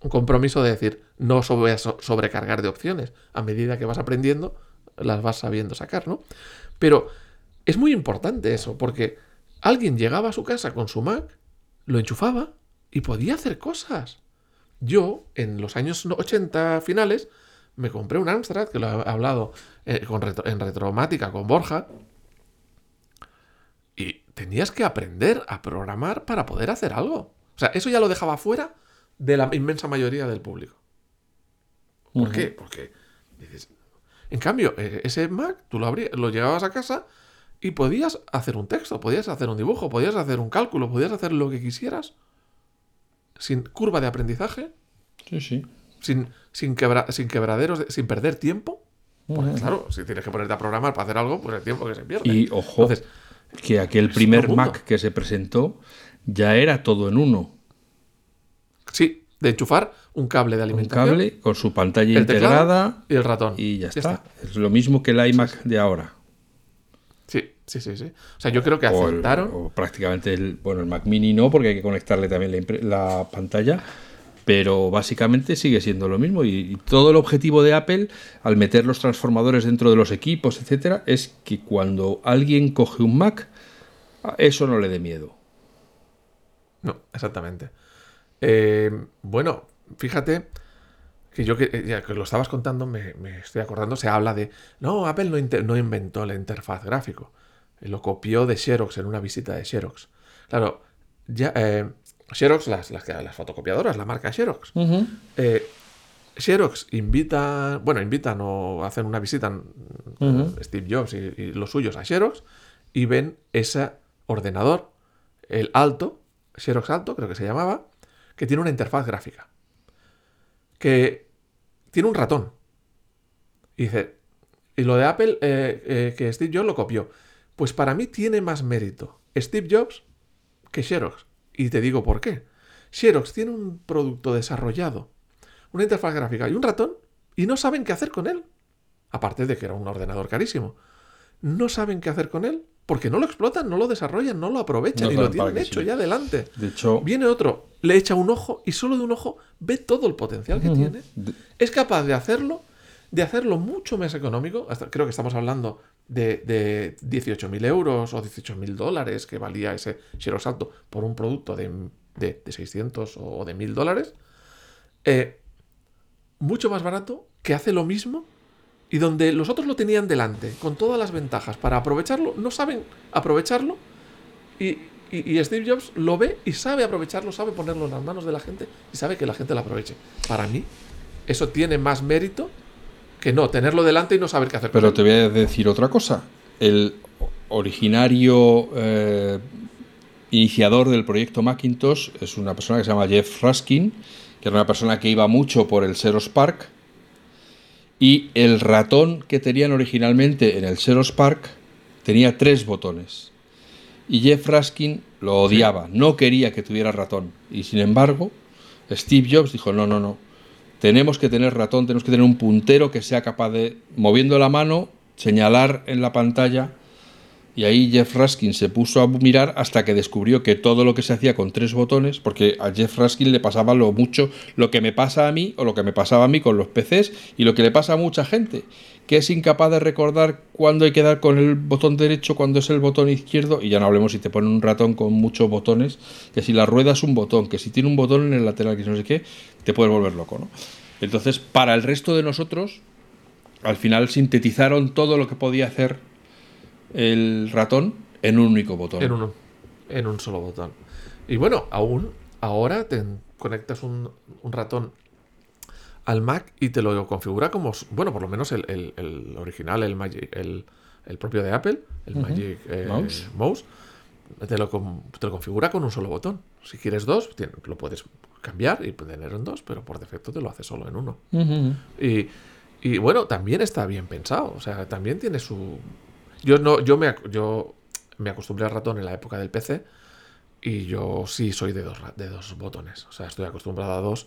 un compromiso de decir, no sobrecargar de opciones. A medida que vas aprendiendo, las vas sabiendo sacar, ¿no? Pero es muy importante eso, porque alguien llegaba a su casa con su Mac, lo enchufaba y podía hacer cosas. Yo, en los años 80 finales, me compré un Amstrad, que lo he hablado eh, con retro- en retromática con Borja, tenías que aprender a programar para poder hacer algo. O sea, eso ya lo dejaba fuera de la inmensa mayoría del público. ¿Por qué? Porque dices. En cambio, eh, ese Mac, tú lo, abrías, lo llevabas a casa y podías hacer un texto, podías hacer un dibujo, podías hacer un cálculo, podías hacer lo que quisieras. Sin curva de aprendizaje, Sí, sí. sin, sin, quebra- sin quebraderos, de- sin perder tiempo. Porque, claro, si tienes que ponerte a programar para hacer algo, pues el tiempo que se pierde. Y ojo, Entonces, que aquel primer. Mac que se presentó ya era todo en uno. sí, de enchufar un cable de Un alimentación, cable con su pantalla integrada y el ratón. y ya, está. Es lo mismo que el iMac de ahora. Sí, sí, sí, sí. O sea, yo creo que O, el- aceptaron. o prácticamente el, bueno, el Mac Mini no, porque hay que conectarle también la pantalla. Pero básicamente sigue siendo lo mismo. Y, todo el objetivo de Apple, al meter los transformadores dentro de los equipos, etcétera, es que cuando alguien coge un Mac, eso no le dé miedo. No, exactamente. Eh, bueno, fíjate que yo que, eh, ya que lo estabas contando, me, estoy acordando, se habla de, no, Apple no, inventó la interfaz gráfico, eh, lo copió de Xerox en una visita de Xerox. Claro, ya, Xerox, las, las, las fotocopiadoras, la marca Xerox. Eh, Xerox invita, bueno, invitan o hacen una visita, mm. Steve Jobs y, y los suyos a Xerox y ven ese ordenador, el Alto, Xerox Alto, creo que se llamaba, que tiene una interfaz gráfica. Que tiene un ratón. Y dice, y lo de Apple, eh, eh, que Steve Jobs lo copió. Pues para mí tiene más mérito Steve Jobs que Xerox. Y te digo por qué. Xerox tiene un producto desarrollado, una interfaz gráfica y un ratón, y no saben qué hacer con él. Aparte de que era un ordenador carísimo. No saben qué hacer con él porque no lo explotan, no lo desarrollan, no lo aprovechan No y lo tienen hecho ya adelante. De hecho, Viene otro, le echa un ojo y solo de un ojo ve todo el potencial que tiene. Es capaz de hacerlo, de hacerlo mucho más económico. Hasta, creo que estamos hablando de, de 18.000 euros o 18.000 dólares que valía ese Xerox Alto por un producto de, de, de 600 o de 1.000 dólares. Eh, mucho más barato, que hace lo mismo y donde los otros lo tenían delante, con todas las ventajas para aprovecharlo, no saben aprovecharlo y- y Steve Jobs lo ve y sabe aprovecharlo, sabe ponerlo en las manos de la gente y sabe que la gente lo aproveche. Para mí, eso tiene más mérito que no tenerlo delante y no saber qué hacer Pero te voy a decir otra cosa. El originario eh, iniciador del proyecto Macintosh es una persona que se llama Jeff Raskin, que era una persona que iba mucho por el Xerox Park. Y el ratón que tenían originalmente en el Xerox Park tenía tres botones. Y Jeff Raskin lo odiaba, no quería que tuviera ratón. Y sin embargo, Steve Jobs dijo, no, no, no, tenemos que tener ratón, tenemos que tener un puntero que sea capaz de, moviendo la mano, señalar en la pantalla. Y ahí Jeff Raskin se puso a mirar hasta que descubrió que todo lo que se hacía con tres botones, porque a Jeff Raskin le pasaba lo mucho, lo que me pasa a mí o lo que me pasaba a mí con los PCs y lo que le pasa a mucha gente, que es incapaz de recordar cuándo hay que dar con el botón derecho, cuándo es el botón izquierdo, y ya no hablemos si te ponen un ratón con muchos botones, que si la rueda es un botón, que si tiene un botón en el lateral, que no sé qué, te puedes volver loco, ¿no? Entonces, para el resto de nosotros, al final sintetizaron todo lo que podía hacer el ratón en un único botón. En uno. En un solo botón. Y bueno, aún ahora te conectas un, un ratón al Mac y te lo configura como. Bueno, por lo menos el, el- el original, el Magic, el, el propio de Apple, el Magic eh, Mouse. Mouse, te lo, te lo configura con un solo botón. Si quieres dos, lo puedes cambiar y tener en dos, pero por defecto te lo hace solo en uno. Y, y, bueno, también está bien pensado. O sea, también tiene su. Yo no, yo me, yo me acostumbré al ratón en la época del PC. Y yo sí soy de dos, de dos botones. O sea, estoy acostumbrado a dos.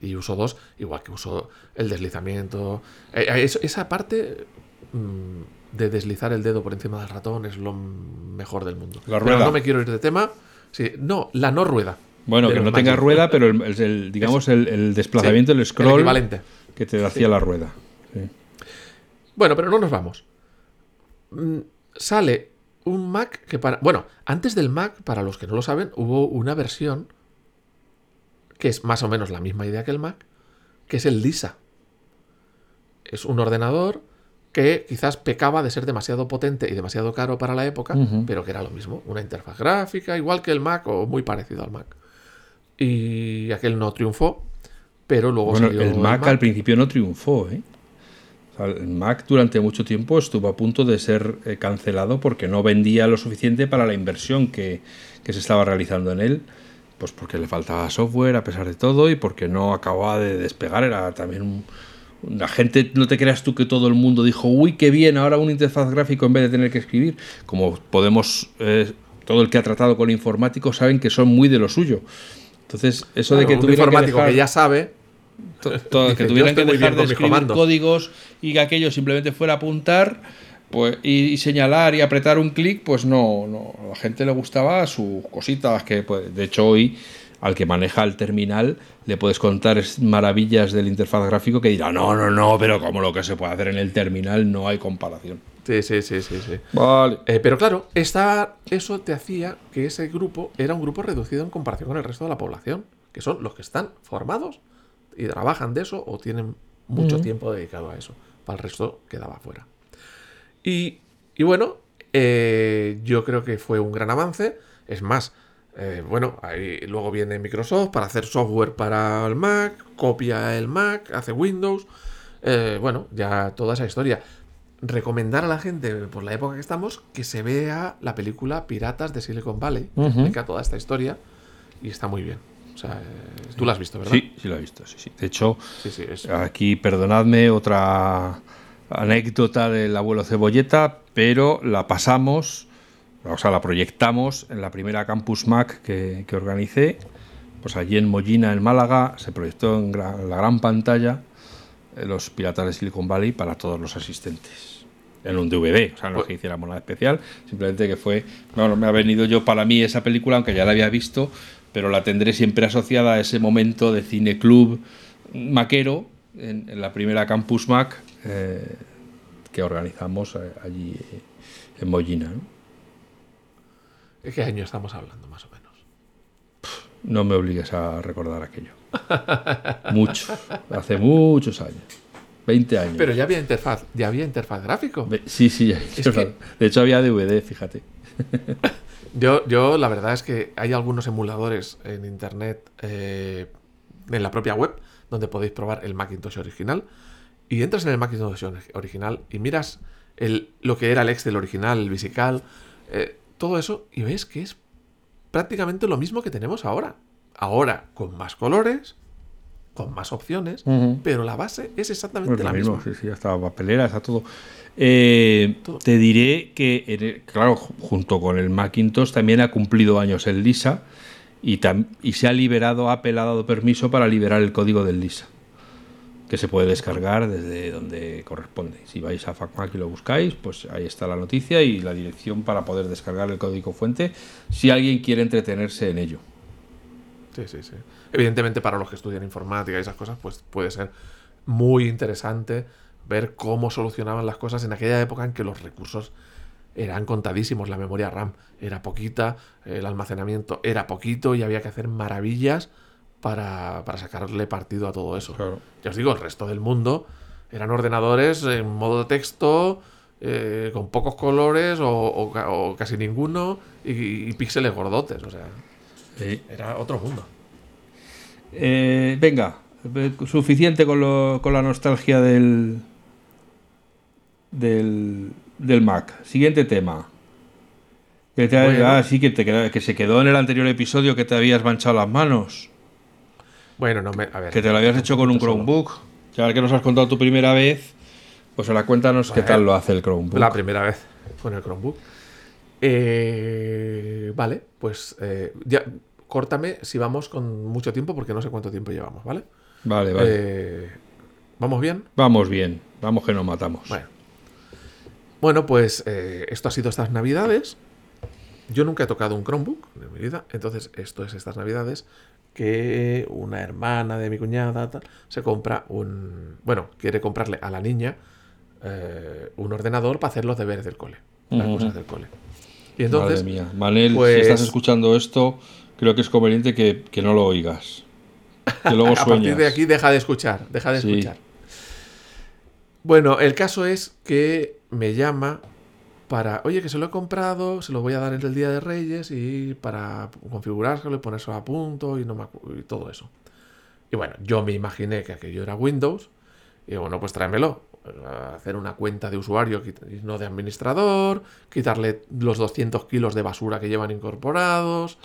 Y uso dos, igual que uso el deslizamiento. Eh, eh, eso- esa parte mm, de deslizar el dedo por encima del ratón es lo mejor del mundo. La Pero rueda. no me quiero ir de tema. Sí, no, la no rueda. Bueno, que no tenga rueda, pero el, el- el- digamos el, el desplazamiento, Sí, el scroll equivalente. que te hacía la rueda. Bueno, pero no nos vamos. Mm, Sale un Mac que para... Bueno, antes del Mac, para los que no lo saben, hubo una versión que es más o menos la misma idea que el Mac, que es el Lisa. Es un ordenador que quizás pecaba de ser demasiado potente y demasiado caro para la época, pero que era lo mismo, una interfaz gráfica, igual que el Mac o muy parecido al Mac. Y aquel no triunfó pero luego Bueno, salió el Mac, al principio no triunfó, ¿eh? O sea, el Mac durante mucho tiempo estuvo a punto de ser eh, cancelado porque no vendía lo suficiente para la inversión que, que se estaba realizando en él. Pues porque le faltaba software a pesar de todo y porque no acababa de despegar. Era también un, la gente, no te creas tú que todo el mundo dijo, uy, qué bien, ahora un interfaz gráfico en vez de tener que escribir. Como podemos, eh, todo el que ha tratado con informáticos saben que son muy de lo suyo. Entonces, eso de que tuvieran que, informático que, dejar, ya sabe, to- to- dice, que "Yo tuvieran que dejar de escribir comandos". códigos y que aquello simplemente fuera apuntar pues, y, y señalar y apretar un clic, pues no, no, a la gente le gustaba sus cositas que, pues, de hecho, hoy al que maneja el terminal le puedes contar maravillas del interfaz gráfico que dirá, no, no, no, pero como lo que se puede hacer en el terminal no hay comparación. sí, sí, sí, sí, sí. Vale. Eh, pero claro, esta, eso te hacía que ese grupo era un grupo reducido en comparación con el resto de la población, que son los que están formados y trabajan de eso o tienen mucho tiempo dedicado a eso. Para el resto quedaba fuera. Y, y bueno, eh, yo creo que fue un gran avance. Es más, eh, bueno, ahí luego viene Microsoft para hacer software para el Mac, copia el Mac, hace Windows. Eh, bueno, ya toda esa historia. Recomendar a la gente, por la época que estamos, que se vea la película Piratas de Silicon Valley, que explica toda esta historia y está muy bien. O sea, tú la has visto, ¿verdad? Sí, sí lo he visto, sí, sí. De hecho, sí, sí, es- Aquí, perdonadme, otra anécdota del abuelo Cebolleta, pero la pasamos, o sea, la proyectamos en la primera Campus Mac que, que organicé. Pues allí en Mollina, en Málaga, se proyectó en gra- la gran pantalla eh, los Piratas de Silicon Valley para todos los asistentes. En un DVD, o sea, no es que hiciéramos nada especial, simplemente que fue. Bueno, me ha venido yo para mí esa película, aunque ya la había visto, pero la tendré siempre asociada a ese momento de cine club maquero en, en la primera Campus Mac eh, que organizamos eh, allí eh, en Mollina. ¿no? ¿De qué año estamos hablando, más o menos? No me obligues a recordar aquello. Mucho, hace muchos años, 20 años. Pero ya había interfaz, ya había interfaz gráfico. Sí, sí, ya- que- de hecho había DVD, fíjate. Yo, yo la verdad es que hay algunos emuladores en internet, eh, en la propia web, donde podéis probar el Macintosh original. Y entras en el Macintosh ori- original y miras el, lo que era el Excel original, el Visical, eh, todo eso, y ves que es prácticamente lo mismo que tenemos ahora. Ahora con más colores, con más opciones, pero la base es exactamente Pues la mismo, misma. sí, sí, hasta papelera, está todo. Eh, Todo. Te diré que, el- claro, ju- junto con el Macintosh también ha cumplido años el Lisa y, y se ha liberado, ha dado permiso para liberar el código del Lisa, que se puede descargar desde donde corresponde. Si vais a FacMac y lo buscáis, pues ahí está la noticia y la dirección para poder descargar el código fuente si alguien quiere entretenerse en ello. Sí, sí, sí. Evidentemente para los que estudian informática y esas cosas, pues puede ser muy interesante ver cómo solucionaban las cosas en aquella época en que los recursos eran contadísimos, la memoria RAM era poquita, el almacenamiento era poquito y había que hacer maravillas para, para sacarle partido a todo eso. Claro. Ya os digo, el resto del mundo eran ordenadores en modo texto, eh, con pocos colores o, o ca- o casi ninguno y, y píxeles gordotes, o sea, Sí. era otro mundo. Eh, venga, eh, suficiente con, lo- con la nostalgia del, del, del Mac. Siguiente tema. Que, te- Bueno. ah, sí, que, te que se quedó en el anterior episodio que te habías manchado las manos. Bueno, no me. A ver. Que te lo habías hecho con un. Chromebook. Ya ahora que nos has contado tu primera vez, pues ahora cuéntanos qué tal lo hace el Chromebook. La primera vez con el Chromebook. Eh, vale, pues ya ya córtame si vamos con mucho tiempo porque no sé cuánto tiempo llevamos, ¿vale? Vale, vale. Eh, ¿Vamos bien? Vamos bien, vamos que nos matamos. Bueno. Bueno, pues eh, esto ha sido estas navidades. Yo nunca he tocado un Chromebook en mi vida. Entonces, esto es estas navidades que una hermana de mi cuñada tal, se compra un... Bueno, quiere comprarle a la niña eh, un ordenador para hacer los deberes del cole. Las cosas del cole. Y entonces... Madre mía. Manel, pues- si estás escuchando esto, creo que es conveniente que, que no lo oigas. Que luego a partir de aquí deja de escuchar, deja de Sí. escuchar. Bueno, el caso es que me llama para, oye, que se lo he comprado, se lo voy a dar el día de Reyes y para configurárselo y ponerse a punto y, no me y todo eso. Y bueno, yo me imaginé que aquello era Windows. Y bueno, pues tráemelo. Hacer una cuenta de usuario y no de administrador, quitarle los 200 kilos de basura que llevan incorporados,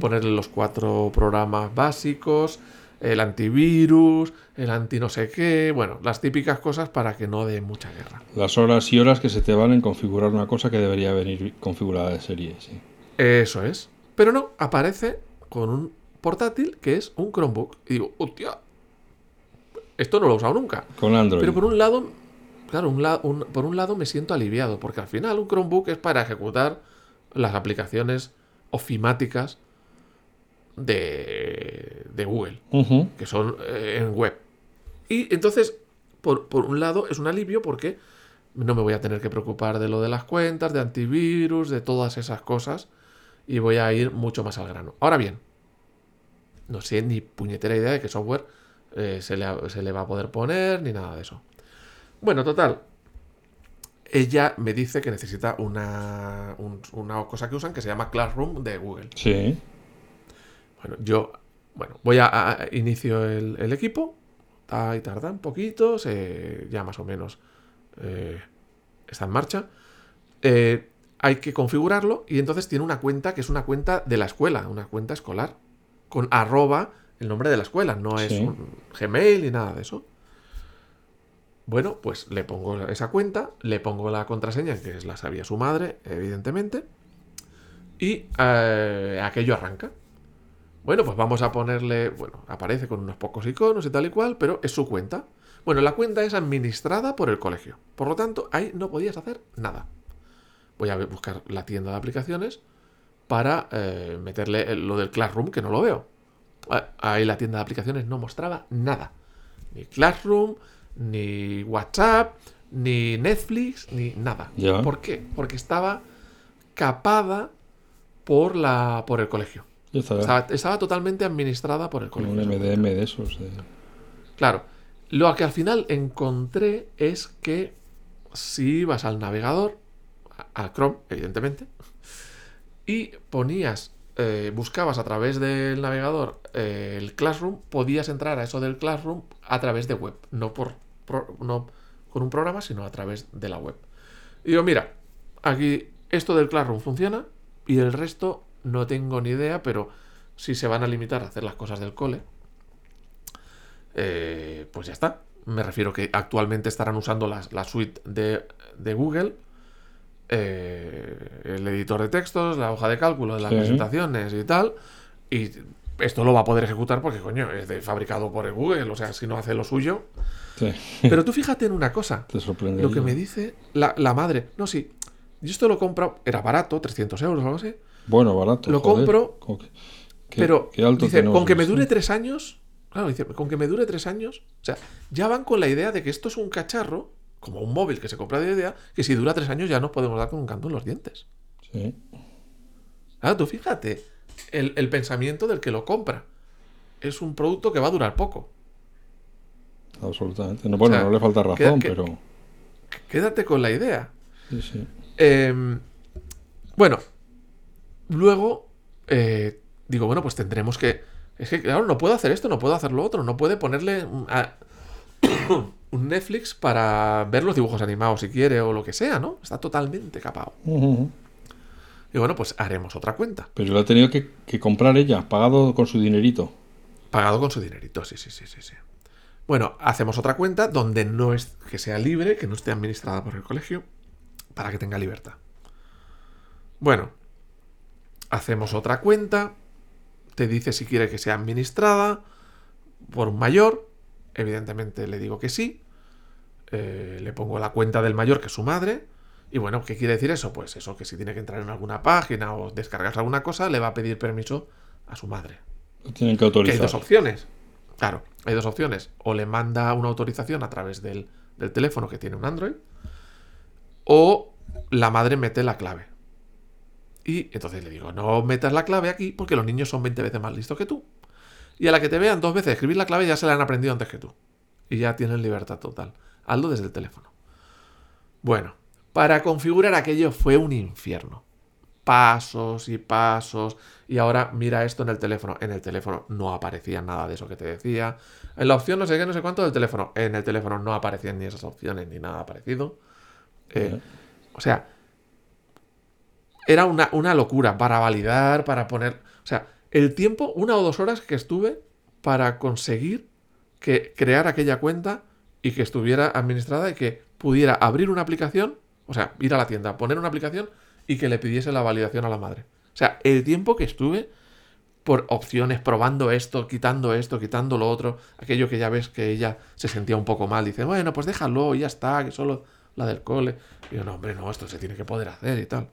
ponerle los cuatro programas básicos, el antivirus, el anti no sé qué, bueno, las típicas cosas para que no dé mucha guerra. Las horas y horas que se te van en configurar una cosa que debería venir configurada de serie, sí. Eso es. Pero no, aparece con un portátil que es un Chromebook. Y digo, hostia, esto no lo he usado nunca. Con Android. Pero por un lado, claro, un por un lado me siento aliviado, porque al final un Chromebook es para ejecutar las aplicaciones ofimáticas de, de Google, que son eh, en web. Y entonces, por, por, un lado, es un alivio porque no me voy a tener que preocupar de lo de las cuentas, de antivirus, de todas esas cosas, y voy a ir mucho más al grano. Ahora bien, no sé ni puñetera idea de qué software eh, se, le, se le va a poder poner, ni nada de eso. Bueno, total, ella me dice que necesita una, una cosa que usan que se llama Classroom de Google. Sí. Bueno, yo, bueno, voy a, inicio el, equipo, y tarda un poquito, se, ya más o menos eh, está en marcha. Eh, hay que configurarlo y entonces tiene una cuenta que es una cuenta de la escuela, una cuenta escolar, con arroba el nombre de la escuela, no es un Gmail ni nada de eso. Bueno, pues le pongo esa cuenta, le pongo la contraseña, que es la sabía su madre, evidentemente, y eh, aquello arranca. Bueno, pues vamos a ponerle, bueno, aparece con unos pocos iconos y tal y cual, pero es su cuenta. Bueno, la cuenta es administrada por el colegio. Por lo tanto, ahí no podías hacer nada. Voy a buscar la tienda de aplicaciones para eh, meterle lo del Classroom, que no lo veo. Ah, ahí la tienda de aplicaciones no mostraba nada. Ni Classroom, ni WhatsApp, ni Netflix, ni nada. ¿Por qué? Porque estaba capada por, la, por el colegio. Estaba, totalmente administrada por el colegio. Un MDM de esos. Claro. Lo que al final encontré es que si ibas al navegador, al Chrome, evidentemente, y ponías, eh, buscabas a través del navegador eh, el Classroom, podías entrar a eso del Classroom a través de web, no, por, no con un programa, sino a través de la web. Y digo, mira, aquí esto del Classroom funciona y el resto no tengo ni idea, pero si se van a limitar a hacer las cosas del cole, eh, pues ya está. Me refiero que actualmente estarán usando la, suite de, Google, eh, el editor de textos, la hoja de cálculo de las presentaciones y tal. Y esto lo va a poder ejecutar porque, coño, es fabricado por Google, o sea, si no hace lo suyo. Pero tú fíjate en una cosa. Te sorprende. Lo que me dice la, la madre. No, sí. Yo esto lo compro, era barato, 300 euros o algo así. Bueno, barato. Lo compro. pero dice, con que me dure tres años. Claro, dice, con que me dure tres años. O sea, ya van con la idea de que esto es un cacharro, como un móvil que se compra de idea, que si dura tres años ya nos podemos dar con un canto en los dientes. Sí. Claro, tú fíjate, el, pensamiento del que lo compra. Es un producto que va a durar poco. Absolutamente. No, bueno, no le falta razón, pero. Quédate con la idea. Sí, sí. Em, bueno, Luego, eh, digo, bueno, pues tendremos que... Es que, claro, no puedo hacer esto, no puedo hacer lo otro, no puede ponerle un, Netflix para ver los dibujos animados si quiere o lo que sea, ¿no? Está totalmente capado. Y bueno, pues haremos otra cuenta. Pero lo ha tenido que, comprar ella, pagado con su dinerito. Pagado con su dinerito, sí, sí, sí, sí, sí. Bueno, hacemos otra cuenta donde no es que sea libre, que no esté administrada por el colegio, para que tenga libertad. Bueno, hacemos otra cuenta, te dice si quiere que sea administrada por un mayor, evidentemente le digo que sí, eh, le pongo la cuenta del mayor que es su madre, y bueno, ¿qué quiere decir eso? Pues eso, que si tiene que entrar en alguna página o descargarse alguna cosa, le va a pedir permiso a su madre. tienen que autorizar. hay dos opciones. Claro, hay dos opciones. O le manda una autorización a través del, del teléfono que tiene un Android, o la madre mete la clave. Y entonces le digo, no metas la clave aquí porque los niños son 20 veces más listos que tú. Y a la que te vean dos veces escribir la clave ya se la han aprendido antes que tú. Y ya tienen libertad total. Hazlo desde el teléfono. Bueno, para configurar aquello fue un infierno. pasos y pasos. Y ahora mira esto en el teléfono. En el teléfono no aparecía nada de eso que te decía. En la opción no sé qué, no sé cuánto del teléfono. En el teléfono no aparecían ni esas opciones ni nada parecido. Eh, o sea, era una, una locura para validar, para poner... O sea, el tiempo, una o dos horas que estuve para conseguir que crear aquella cuenta y que estuviera administrada y que pudiera abrir una aplicación, o sea, ir a la tienda, poner una aplicación y que le pidiese la validación a la madre. O sea, el tiempo que estuve por opciones, probando esto, quitando esto, quitando lo otro, aquello que ya ves que ella se sentía un poco mal, dice, bueno, pues déjalo, ya está, que solo la del cole. Y yo, no, hombre, no, esto se tiene que poder hacer y tal.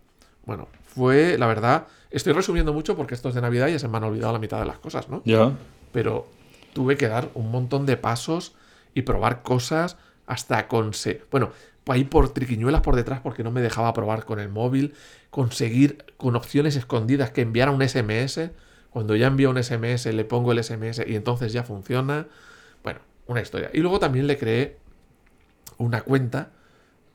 Bueno, fue, la verdad, estoy resumiendo mucho porque esto es de Navidad y ya se me han olvidado la mitad de las cosas, ¿no? Ya. Pero tuve que dar un montón de pasos y probar cosas hasta con... Se bueno, ahí por triquiñuelas por detrás porque no me dejaba probar con el móvil, conseguir con opciones escondidas que enviara un SMS. Cuando ya envío un SMS le pongo el SMS y entonces ya funciona. Bueno, una historia. Y luego también le creé una cuenta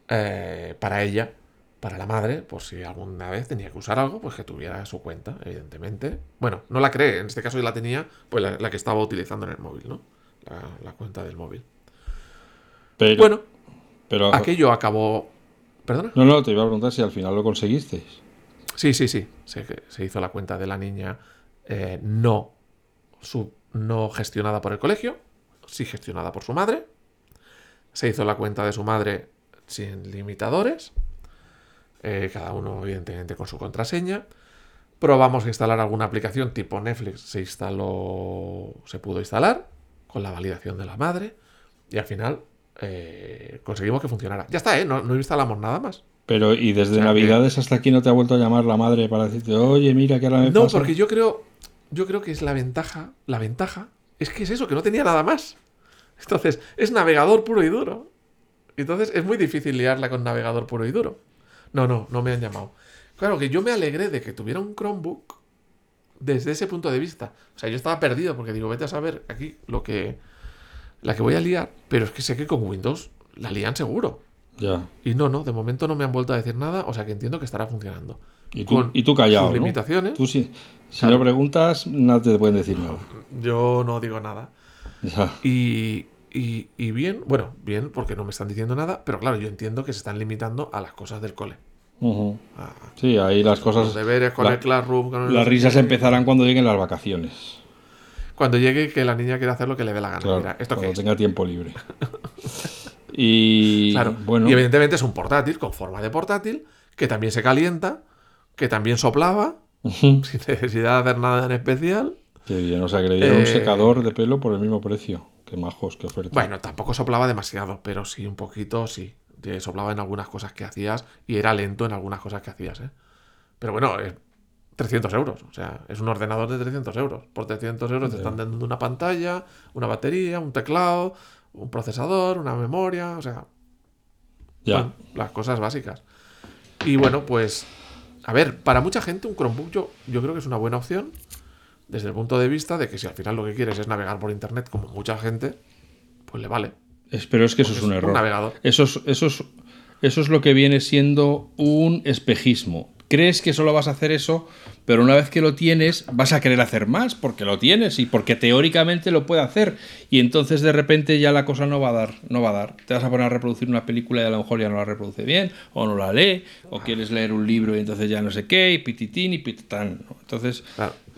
eh, para ella, para la madre, por si alguna vez tenía que usar algo, pues que tuviera su cuenta, evidentemente. Bueno, no la creé, en este caso yo la tenía, pues la, que estaba utilizando en el móvil, ¿no? La, cuenta del móvil. Pero, bueno, pero, aquello acabó. ¿Perdona? No, no, te iba a preguntar si al final lo conseguisteis. Sí, sí, sí. Se, se hizo la cuenta de la niña eh, no, no gestionada por el colegio, sí gestionada por su madre. Se hizo la cuenta de su madre sin limitadores. Eh, cada uno, evidentemente, con su contraseña. Probamos a instalar alguna aplicación tipo Netflix. Se instaló. Se pudo instalar con la validación de la madre. Y al final eh, conseguimos que funcionara. Ya está, ¿eh? No, instalamos nada más. Pero, ¿y desde Navidades hasta aquí no te ha vuelto a llamar la madre para decirte, oye, mira que ahora me No, porque yo creo. Yo creo que es la ventaja. La ventaja es que es eso, que no tenía nada más. Entonces, es navegador puro y duro. Entonces es muy difícil liarla con navegador puro y duro. No, no, no me han llamado. Claro que yo me alegré de que tuviera un Chromebook desde ese punto de vista. O sea, yo estaba perdido porque digo, vete a saber aquí lo que. La que voy a liar, pero es que sé que con Windows la lían seguro. Ya. Y no, no, de momento no me han vuelto a decir nada, o sea que entiendo que estará funcionando. Y tú, y tú callado. Sus limitaciones. Tú sí. Si no preguntas, no te pueden decir nada. Yo no digo nada. Ya. Y, y, bien, bueno, bien, porque no me están diciendo nada, pero claro, yo entiendo que se están limitando a las cosas del cole. sí, ahí las cosas. Los deberes con el Classroom. las risas empezarán cuando lleguen las vacaciones. Cuando llegue que la niña quiera hacer lo que le dé la gana. ¿esto cuando tenga tiempo libre. y bueno. Y evidentemente es un portátil con forma de portátil que también se calienta, que también soplaba, sin necesidad de hacer nada en especial. Que bien, o sea, que le dieron un eh, secador de pelo por el mismo precio. Qué majos, qué oferta. Bueno, tampoco soplaba demasiado, pero sí un poquito, sí. Soplaba en algunas cosas que hacías y era lento en algunas cosas que hacías, ¿eh? Pero bueno, es 300 euros. O sea, es un ordenador de 300 euros. Por 300 euros te están dando una pantalla, una batería, un teclado, un procesador, una memoria, o sea... Ya. las cosas básicas. Y bueno, pues... A ver, para mucha gente un Chromebook yo, yo creo que es una buena opción desde el punto de vista de que si al final lo que quieres es navegar por internet como mucha gente, pues le vale. Pero es que eso es un error. Eso es, eso, es, eso es lo que viene siendo un espejismo. Crees que solo vas a hacer eso, pero una vez que lo tienes, vas a querer hacer más porque lo tienes y porque teóricamente lo puede hacer. Y entonces de repente ya la cosa no va a dar, no va a dar. Te vas a poner a reproducir una película y a lo mejor ya no la reproduce bien, o no la lee, o quieres leer un libro y entonces ya no sé qué, y pititín y pititán. Entonces,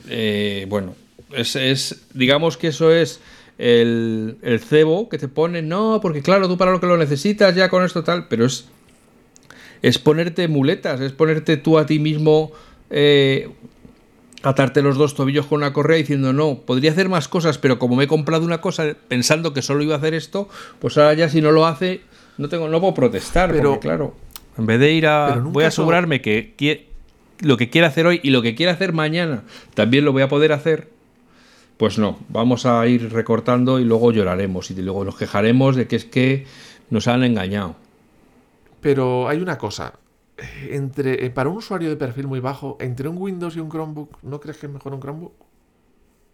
eh, bueno, es, digamos que eso es el, cebo que te pone, no, porque claro, tú para lo que lo necesitas ya con esto tal, pero es, es ponerte muletas, es ponerte tú a ti mismo, eh, atarte los dos tobillos con una correa diciendo, no, podría hacer más cosas, pero como me he comprado una cosa pensando que solo iba a hacer esto, pues ahora ya si no lo hace, no, tengo, no puedo protestar, pero claro, en vez de ir a... Voy a asegurarme que lo que quiera hacer hoy y lo que quiera hacer mañana también lo voy a poder hacer, pues no, vamos a ir recortando y luego lloraremos y luego nos quejaremos de que es que nos han engañado. Pero hay una cosa, entre eh, para un usuario de perfil muy bajo, entre un Windows y un Chromebook, ¿no crees que es mejor un Chromebook?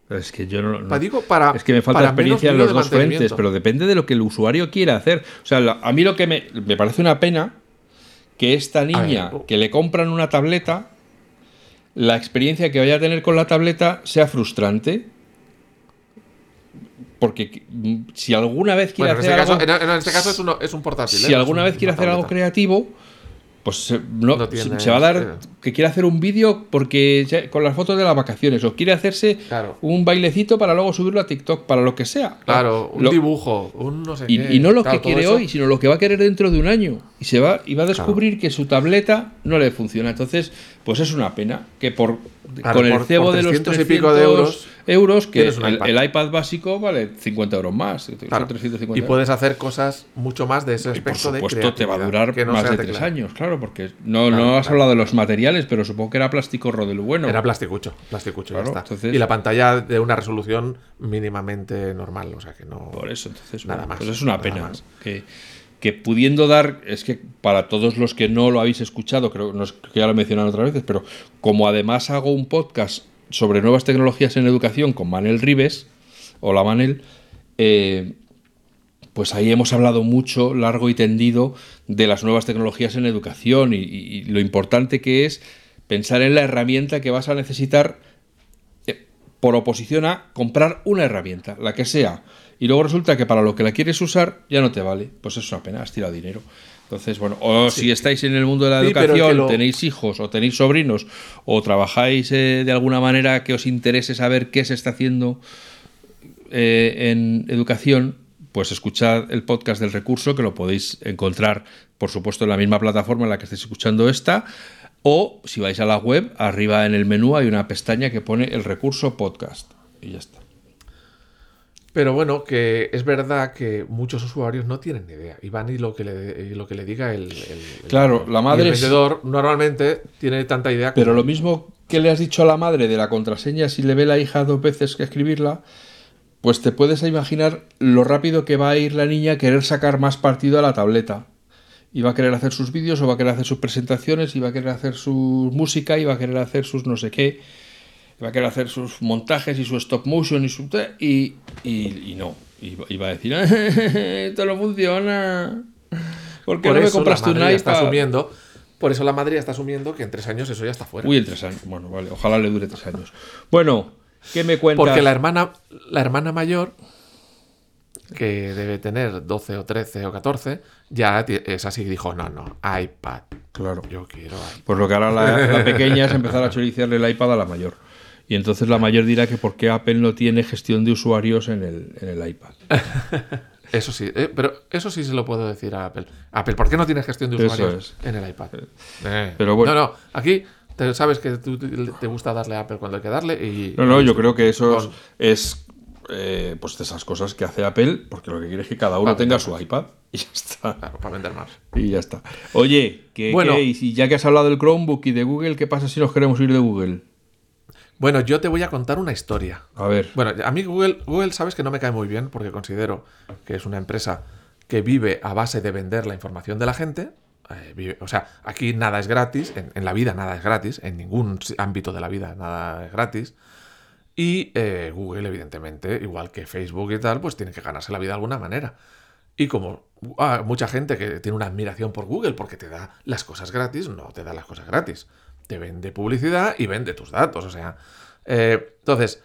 Es que yo no. para, es que me falta experiencia en los dos frentes, pero depende de lo que el usuario quiera hacer. O sea, a mí lo que me, me parece una pena que esta niña que le compran una tableta la experiencia que vaya a tener con la tableta sea frustrante. Porque si alguna vez quiere Bueno, en hacer este, algo, caso, en, en este caso es, uno- es un portátil. si ¿eh? Alguna vez quiere hacer algo creativo, pues se, no- No tiene- se- va a dar eh. que quiere hacer un vídeo porque con las fotos de las vacaciones o quiere hacerse Claro. un bailecito para luego subirlo a TikTok, para lo que sea. Claro, un Lo- dibujo, un no sé y, qué. y no lo Claro, que quiere hoy, sino lo que va a querer dentro de un año. Y se va y va a descubrir que su tableta no le funciona. Entonces, pues es una pena que por Claro, con el por- cebo por de los 300 y 300 pico de euros, euros, que el, iPad. el iPad básico vale 50 euros más. Claro, 350 y puedes hacer cosas mucho más de ese y por aspecto de supuesto te va a durar no más de tres años, claro, porque no, no has hablado de los materiales, pero supongo que era plástico rodelo bueno. Era plasticucho, plasticucho, ya está. entonces- Y la pantalla de una resolución mínimamente normal, o sea que no. Por eso, entonces, Nada bueno, más, pues es una pena que, que pudiendo dar, es que para todos los que no lo habéis escuchado, creo, no que ya lo he otras veces, pero como además hago un podcast sobre nuevas tecnologías en educación con Manel Rives, hola Manel, eh, pues ahí hemos hablado mucho, largo y tendido, de las nuevas tecnologías en educación y lo importante que es pensar en la herramienta que vas a necesitar eh, por oposición a comprar una herramienta, la que sea, y luego resulta que para lo que la quieres usar ya no te vale, pues es una pena, has tirado dinero. Entonces, bueno, o si estáis en el mundo de la Sí, educación, lo- tenéis hijos o tenéis sobrinos, o trabajáis eh, de alguna manera que os interese saber qué se está haciendo eh, en educación, pues escuchad el podcast del recurso, que lo podéis encontrar, por supuesto, en la misma plataforma en la que estáis escuchando esta. O si vais a la web, arriba en el menú hay una pestaña que pone el recurso podcast. Y ya está. Pero bueno, que es verdad que muchos usuarios no tienen ni idea. Y van y lo que le, y lo que le diga el, el- la madre el es- vendedor normalmente tiene tanta idea como- Pero lo mismo que le has dicho a la madre de la contraseña, si le ve la hija dos veces que escribirla, pues te puedes imaginar lo rápido que va a ir la niña a querer sacar más partido a la tableta. Y va a querer hacer sus vídeos, o va a querer hacer sus presentaciones, y va a querer hacer su música, y va a querer hacer sus no sé qué, y va a querer hacer sus montajes y su stop motion y su... Y, y, y no. Y, y va a decir, esto no funciona. ¿Por qué por no me eso compraste la un madre iPad? está asumiendo. Por eso la madre está asumiendo que en tres años eso ya está fuera. Uy, en tres años. Bueno, vale, ojalá le dure tres años. Bueno, ¿qué me cuentas? Porque la hermana, la hermana mayor, que debe tener 12 o 13 o 14, ya es así. Dijo, no, no, iPad. Claro. Yo quiero iPad. Pues lo que hará la, la pequeña es empezar a choriciarle el iPad a la mayor. Y entonces la mayor dirá que por qué Apple no tiene gestión de usuarios en el, en el iPad. Eso sí, eh, pero eso sí se lo puedo decir a Apple. Apple, ¿por qué no tiene gestión de usuarios en el iPad? Eh, pero bueno. No, no, aquí te- sabes que tú te gusta darle a Apple cuando hay que darle y... No, no, yo creo que eso Con- es, es, eh, pues de esas cosas que hace Apple, porque lo que quiere es que cada uno Para tenga su más. iPad y ya está. Claro, para vender más. Y ya está. Oye, que, Bueno. que- y ya que has hablado del Chromebook y de Google, ¿qué pasa si nos queremos ir de Google? Bueno, yo te voy a contar una historia. A ver. Bueno, a mí Google, Google sabes que no me cae muy bien porque considero que es una empresa que vive a base de vender la información de la gente. Eh, vive- o sea, aquí nada es gratis, en, en la vida nada es gratis, en ningún ámbito de la vida nada es gratis. Y eh, Google, evidentemente, igual que Facebook y tal, pues tiene que ganarse la vida de alguna manera. Y como ah, mucha gente que tiene una admiración por Google porque te da las cosas gratis, no te da las cosas gratis. Te vende publicidad y vende tus datos. O sea, eh, entonces,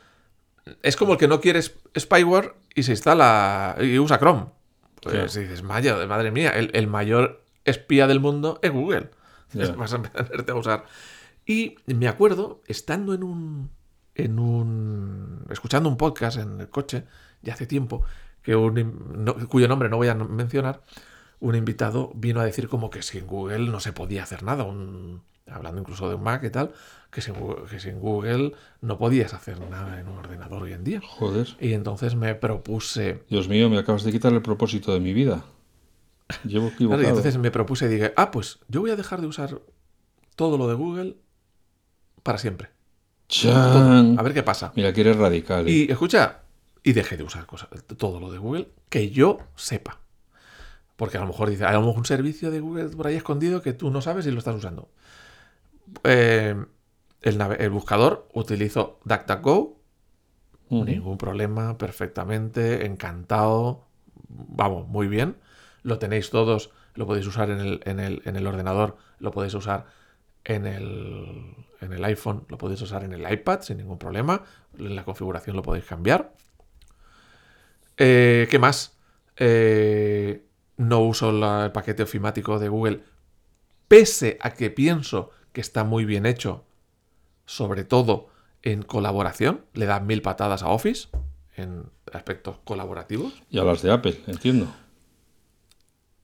es como el que no quiere sp- spyware y se instala y usa Chrome. Pues dices, "Maya- madre mía, el, el mayor espía del mundo es Google. Ya. Vas a empezarte a usar. Y me acuerdo, estando en un. en un. escuchando un podcast en el coche, ya hace tiempo, que un, no- cuyo nombre no voy a mencionar, un invitado vino a decir como que sin Google no se podía hacer nada. un- hablando incluso de un Mac y tal, que sin, Google- que sin Google no podías hacer nada en un ordenador hoy en día. Joder. Y entonces me propuse. Dios mío, me acabas de quitar el propósito de mi vida. Llevo Claro, equivocado. y entonces me propuse y dije, ah, pues yo voy a dejar de usar todo lo de Google para siempre. A ver qué pasa. Mira que eres radical. ¿eh? Y escucha, y dejé de usar cosas, todo lo de Google que yo sepa. Porque a lo mejor dice, hay algún servicio de Google por ahí escondido que tú no sabes y lo estás usando. Eh, el, buscador utilizo DuckDuckGo, Ujú. ningún problema, perfectamente, encantado, vamos, muy bien. Lo tenéis todos, lo podéis usar en el, en el, en el ordenador, lo podéis usar en el, en el iPhone, lo podéis usar en el iPad sin ningún problema. En la configuración lo podéis cambiar. Eh, ¿Qué más? Eh, no uso la- el paquete ofimático de Google, pese a que pienso que está muy bien hecho, sobre todo en colaboración, le dan mil patadas a Office en aspectos colaborativos. Y hablas de Apple, entiendo.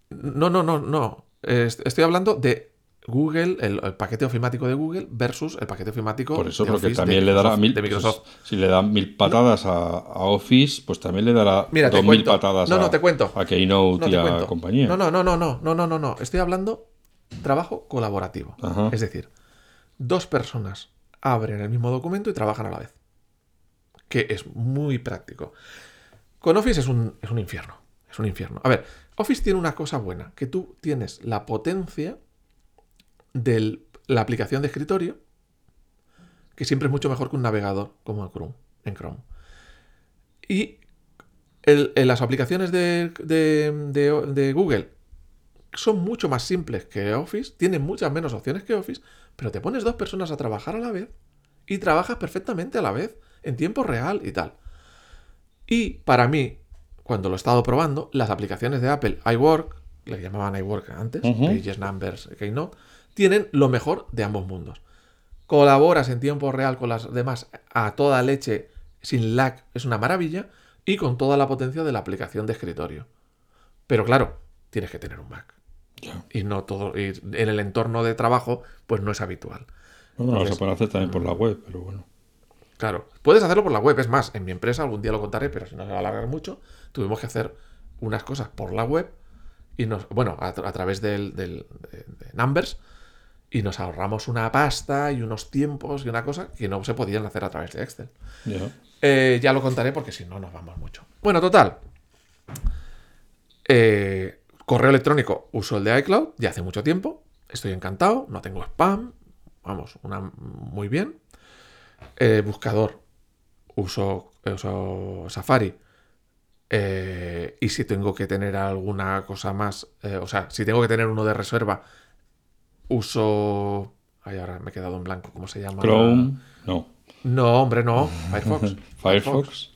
No, no, no, no. Estoy hablando de Google, el, paquete ofimático de Google versus el paquete ofimático Por eso, porque también le dará mil, de pues, Microsoft. Si le dan mil patadas a, Office, pues también le dará dos mil patadas no, te a, a Keynote no, y a cuento. compañía. No, no, no, no, no, no, no, no. Estoy hablando trabajo colaborativo. Ajá. Es decir, dos personas abren el mismo documento y trabajan a la vez. Que es muy práctico. Con Office es un, es un infierno. Es un infierno. A ver, Office tiene una cosa buena, que tú tienes la potencia de la aplicación de escritorio, que siempre es mucho mejor que un navegador como el Chrome, en Chrome. Y el- en las aplicaciones de, de- de- de Google son mucho más simples que Office, tienen muchas menos opciones que Office, pero te pones dos personas a trabajar a la vez y trabajas perfectamente a la vez, en tiempo real y tal. Y para mí, cuando lo he estado probando, las aplicaciones de Apple, iWork, le llamaban iWork antes, Ujú. Pages, Numbers, Keynote, tienen lo mejor de ambos mundos. Colaboras en tiempo real con las demás a toda leche, sin lag, es una maravilla, y con toda la potencia de la aplicación de escritorio. Pero claro, tienes que tener un Mac. Y no todo, y en el entorno de trabajo, pues no es habitual. Bueno, lo se Entonces- puede hacer también por la web, pero bueno. Claro, puedes hacerlo por la web. Es más, en mi empresa, algún día lo contaré, pero si no se va a alargar mucho, tuvimos que hacer unas cosas por la web y nos, bueno, a, tra- a través del, del- de, de Numbers y nos ahorramos una pasta y unos tiempos y una cosa que no se podían hacer a través de Excel. Ya. Eh, ya lo contaré porque si no nos vamos mucho. Bueno, total. Eh, correo electrónico, uso el de iCloud ya hace mucho tiempo. Estoy encantado, no tengo spam. Vamos, una, muy bien. Eh, buscador, uso, uso Safari. Eh, y si tengo que tener alguna cosa más, eh, o sea, si tengo que tener uno de reserva, uso... Ay, ahora me he quedado en blanco, ¿cómo se llama? Chrome, no. No, hombre, no. Firefox. Firefox.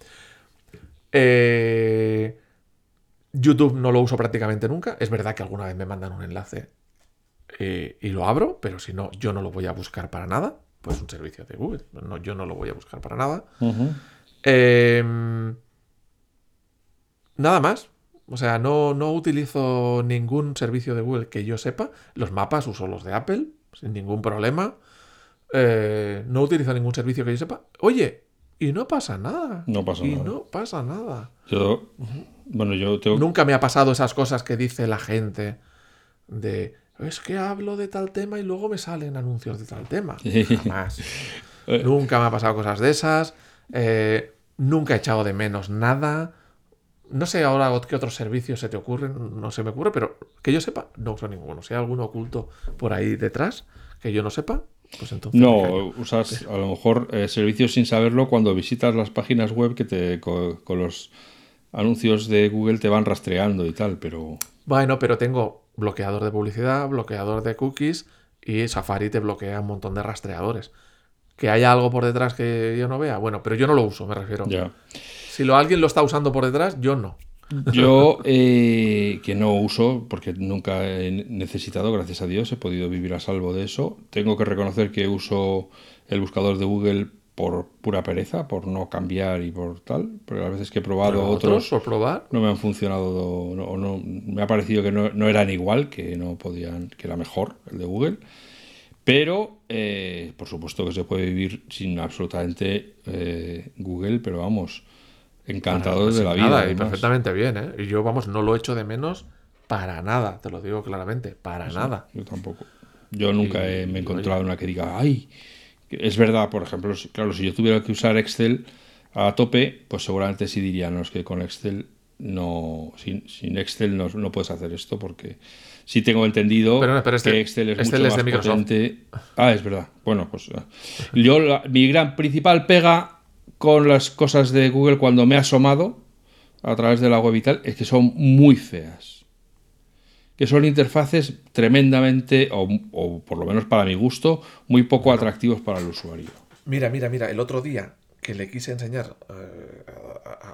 Eh, YouTube no lo uso prácticamente nunca. Es verdad que alguna vez me mandan un enlace eh, y lo abro, pero si no, yo no lo voy a buscar para nada. Pues un servicio de Google. No, yo no lo voy a buscar para nada. Eh, nada más. O sea, no, no utilizo ningún servicio de Google que yo sepa. Los mapas uso los de Apple, sin ningún problema. Eh, no utilizo ningún servicio que yo sepa. Oye, y no pasa nada. No pasa y nada. no pasa nada. Yo, bueno, yo tengo. Nunca me ha pasado esas cosas que dice la gente de es que hablo de tal tema y luego me salen anuncios de tal tema. Jamás. Eh. Nunca me ha pasado cosas de esas. eh, nunca he echado de menos nada. No sé ahora qué otros servicios se te ocurren, no se me ocurre, pero que yo sepa, no uso ninguno. Si hay alguno oculto por ahí detrás que yo no sepa, pues entonces. No, usas a lo mejor eh, servicios sin saberlo cuando visitas las páginas web que te co- con, los anuncios de Google te van rastreando y tal, pero Bueno, pero tengo bloqueador de publicidad, bloqueador de cookies y Safari te bloquea un montón de rastreadores. Que haya algo por detrás que yo no vea, bueno, pero yo no lo uso, me refiero. ya. Si lo, alguien lo está usando por detrás, yo no. Yo, eh, que no uso, porque nunca he necesitado, gracias a Dios, he podido vivir a salvo de eso. Tengo que reconocer que uso el buscador de Google por pura pereza, por no cambiar y por tal, porque las veces que he probado otros por probar. no me han funcionado, no, o no- me ha parecido que no, no eran igual, que no podían, que era mejor el de Google. Pero, eh, por supuesto que se puede vivir sin absolutamente eh, Google, pero vamos, encantado de la vida. nada, y perfectamente bien, ¿eh? Y yo, vamos, no lo echo de menos para nada, te lo digo claramente, para nada. Yo tampoco. Yo nunca Y- he- me he encontrado una que diga, ay, es verdad, por ejemplo, si- claro, si yo tuviera que usar Excel a tope, pues seguramente sí diría, no, es que con Excel no, sin, sin Excel no, no puedes hacer esto porque sí tengo entendido Pero- pero este- que Excel es Excel mucho es de más Microsoft. potente. Ah, es verdad. Bueno, pues ah. yo la- mi gran principal pega con las cosas de Google cuando me he asomado a través de la web y tal es que son muy feas. Que son interfaces tremendamente, o, por lo menos para mi gusto, muy poco atractivos para el usuario. Mira, mira, mira, el otro día que le quise enseñar eh,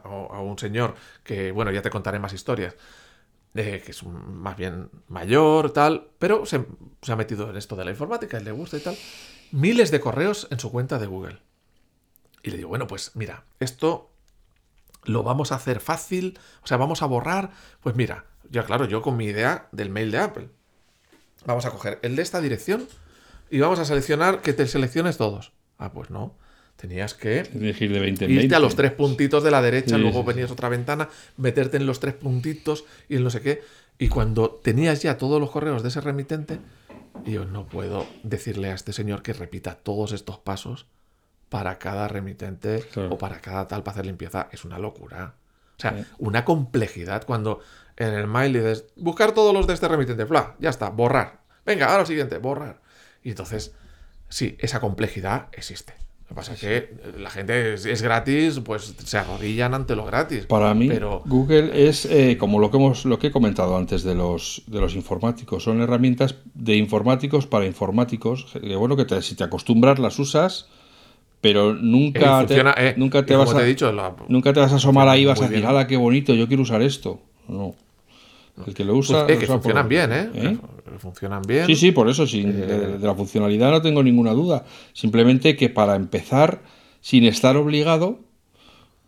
a, un señor que, bueno, ya te contaré más historias, eh, que es un- más bien mayor, tal, pero se ha metido en esto de la informática y le gusta y tal, miles de correos en su cuenta de Google. Y le digo, bueno, pues mira, esto lo vamos a hacer fácil, o sea, vamos a borrar, pues mira, ya claro, yo con mi idea del mail de Apple, vamos a coger el de esta dirección y vamos a seleccionar que te selecciones todos. Ah, pues no. Tenías que Elegir de 20 en irte 20. a los tres puntitos de la derecha, Sí, luego sí, venías a otra ventana, meterte en los tres puntitos y el no sé qué. Y cuando tenías ya todos los correos de ese remitente, yo no puedo decirle a este señor que repita todos estos pasos para cada remitente Claro. o para cada tal para hacer limpieza. Es una locura. O sea, Sí. una complejidad cuando en el mail dices, buscar todos los de este remitente, fla, ya está, borrar. Venga, ahora lo siguiente, borrar. Y entonces, sí, esa complejidad existe. Lo que pasa es que la gente es, es gratis, pues se arrodillan ante lo gratis. Para mí, Pero Google es eh, como lo que hemos, lo que he comentado antes de los de los informáticos. Son herramientas de informáticos para informáticos. Que bueno, que te- si te acostumbras las usas, pero eh, nunca funciona, te, eh, nunca y te vas te a he dicho, la- nunca te vas a asomar ahí y vas a decir. ¡hala, qué bonito! Yo quiero usar esto. No. El que lo usa. pues, eh, lo que usa por- funcionan bien, ¿eh? ¿Eh? Funcionan bien. Sí, sí, por eso, sin, de, de la funcionalidad no tengo ninguna duda. Simplemente que para empezar, sin estar obligado,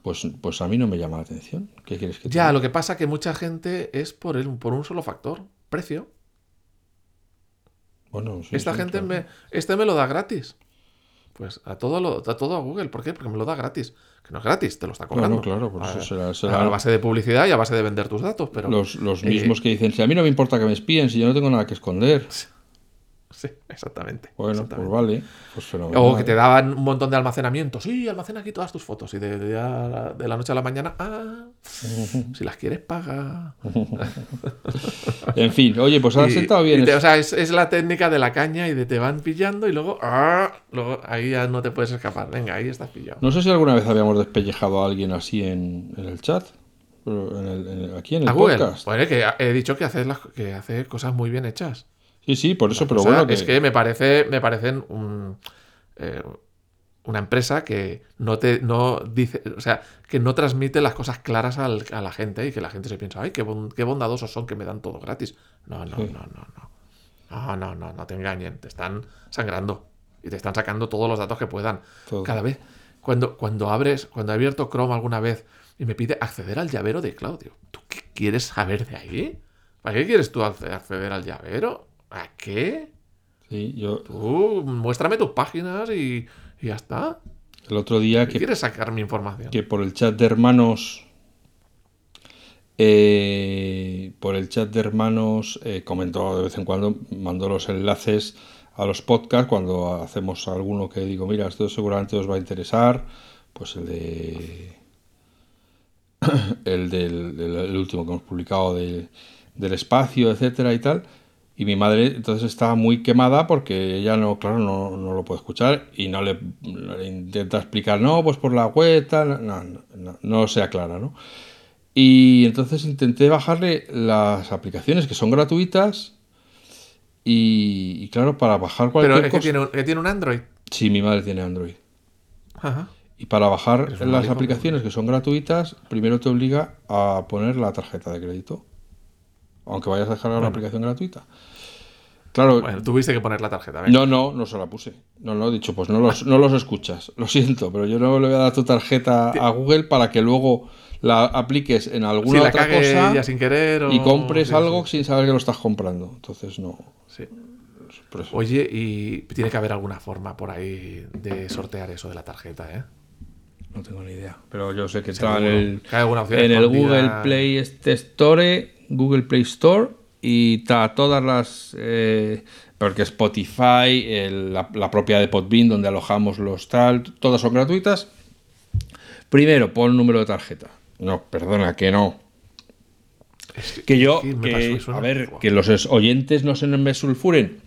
pues, pues a mí no me llama la atención. ¿Qué quieres que te Ya, diga? lo que pasa que mucha gente es por, el, por un solo factor, precio. Bueno, sí, Esta sí, gente claro. me, este me lo da gratis. Pues a todo, lo, a todo a Google. ¿Por qué? Porque me lo da gratis. Que no es gratis, te lo está cobrando. Claro, claro, por eso a, será- será- a base de publicidad y a base de vender tus datos. Pero Los, los eh, mismos que dicen, si a mí no me importa que me espíen, si yo no tengo nada que esconder. Sí, exactamente. Bueno, exactamente. pues vale. Pues. O que te daban un montón de almacenamiento. Sí, almacena aquí todas tus fotos. Y de, de- de la noche a la mañana, ah, si las quieres, paga. En fin, oye, pues has sentado bien. te- o sea, es, es la técnica de la caña y de te van pillando y luego, ah, luego ahí ya no te puedes escapar. Venga, ahí estás pillado. No sé si alguna vez habíamos despellejado a alguien así en, en el chat. pero en el- en- aquí en el A Google. podcast. Bueno, que he dicho que hace, las, que hace cosas muy bien hechas. Sí, sí, por eso, pero bueno. Que, es que me parece, me parecen un, eh, una empresa que no te no dice, o sea, que no transmite las cosas claras al- a la gente y que la gente se piensa, ay, qué, bon- qué bondadosos son que me dan todo gratis. No, no, Sí. no, no, no. No, no, no, no te engañen. Te están sangrando y te están sacando todos los datos que puedan. Todo. Cada vez, cuando, cuando abres, cuando he abierto Chrome alguna vez y me pide acceder al llavero de Claudio, ¿tú qué quieres saber de ahí? ¿Para qué quieres tú acce- acceder al llavero? ¿A qué? sí, yo Tú, muéstrame tus páginas y, y ya está. el otro día ¿Qué que quieres sacar mi información? que por el chat de hermanos eh, por el chat de hermanos eh, comentó de vez en cuando mandó los enlaces a los podcasts cuando hacemos alguno que digo mira esto seguramente os va a interesar pues el de el del, del- el último que hemos publicado de- del espacio etcétera y tal y mi madre entonces estaba muy quemada porque ella no, claro, no, no lo puede escuchar y no le, intenta explicar, no, pues por la web, tal, no, no, no, no se aclara, ¿no? Y entonces intenté bajarle las aplicaciones que son gratuitas y, y claro, para bajar Pero cualquier es que cosa... tiene, un- que tiene un Android. Sí, mi madre tiene Android. Ajá. Y para bajar las aplicaciones que son gratuitas, primero te obliga a poner la tarjeta de crédito. Aunque vayas a descargar una aplicación gratuita. Claro, Bueno, tuviste que poner la tarjeta. venga. no, no, no se la puse. No, no, he dicho, pues no los, no los escuchas. Lo siento, pero yo no le voy a dar tu tarjeta a Google para que luego la apliques en si alguna la otra cosa ya sin querer o- y compres sí, algo sí, sin saber que lo estás comprando. Entonces, no. sí. Oye, y tiene que haber alguna forma por ahí de sortear eso de la tarjeta, ¿eh? No tengo ni idea. Pero yo sé que está en el, en el. Google Play Store, Google Play Store, y está todas las. eh, porque Spotify, el- la, la propia de Podbean, donde alojamos los tal, todas son gratuitas. Primero, pon número de tarjeta. No, perdona, que no. Que yo, Sí, me que- pasó eso, a ver, que los es- oyentes no se me sulfuren.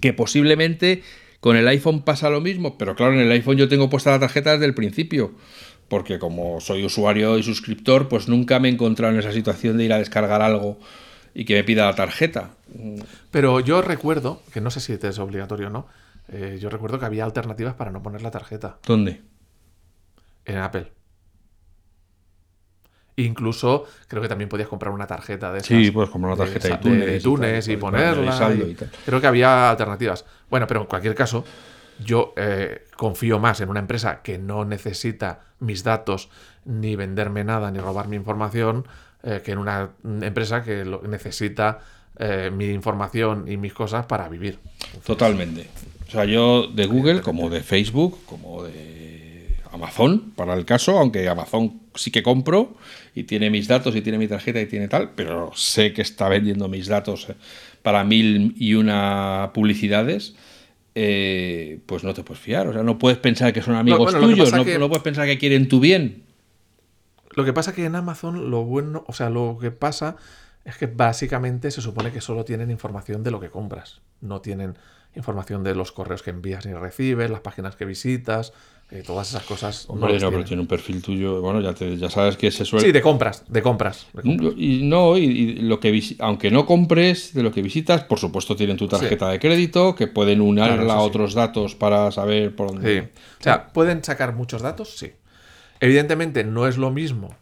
Que posiblemente con el iPhone pasa lo mismo, pero claro, en el iPhone yo tengo puesta la tarjeta desde el principio. Porque como soy usuario y suscriptor, pues nunca me he encontrado en esa situación de ir a descargar algo y que me pida la tarjeta. Pero yo recuerdo, que no sé si es obligatorio o no, eh, yo recuerdo que había alternativas para no poner la tarjeta ¿Dónde? en Apple. Incluso creo que también podías comprar una tarjeta de esas. Sí, puedes comprar una tarjeta de iTunes de y iTunes ponerla. y- y. Creo que había alternativas. Bueno, pero en cualquier caso, yo eh, confío más en una empresa que no necesita mis datos, ni venderme nada, ni robar mi información, eh, que en una empresa que lo- necesita eh, mi información y mis cosas para vivir. Totalmente. O sea, yo de Google, como de Facebook, como de Amazon, para el caso, aunque Amazon sí que compro y tiene mis datos y tiene mi tarjeta y tiene tal, pero sé que está vendiendo mis datos para mil y una publicidades. Eh, pues no te puedes fiar, o sea, no puedes pensar que son amigos bueno, tuyos, no, que- no puedes pensar que quieren tu bien. Lo que pasa que en Amazon lo bueno, o sea, lo que pasa es que básicamente se supone que solo tienen información de lo que compras. No tienen información de los correos que envías ni recibes, las páginas que visitas, eh, todas esas cosas. Hombre, no, pero tiene un perfil tuyo, bueno, ya, te- ya sabes que se suele... Sí, de compras, de compras. de compras. Y no, y, y lo que visi- aunque no compres de lo que visitas, por supuesto tienen tu tarjeta de crédito, que pueden unirla Claro, a sí. otros datos para saber por dónde. Sí. O sea, ¿pueden sacar muchos datos? Sí. Evidentemente no es lo mismo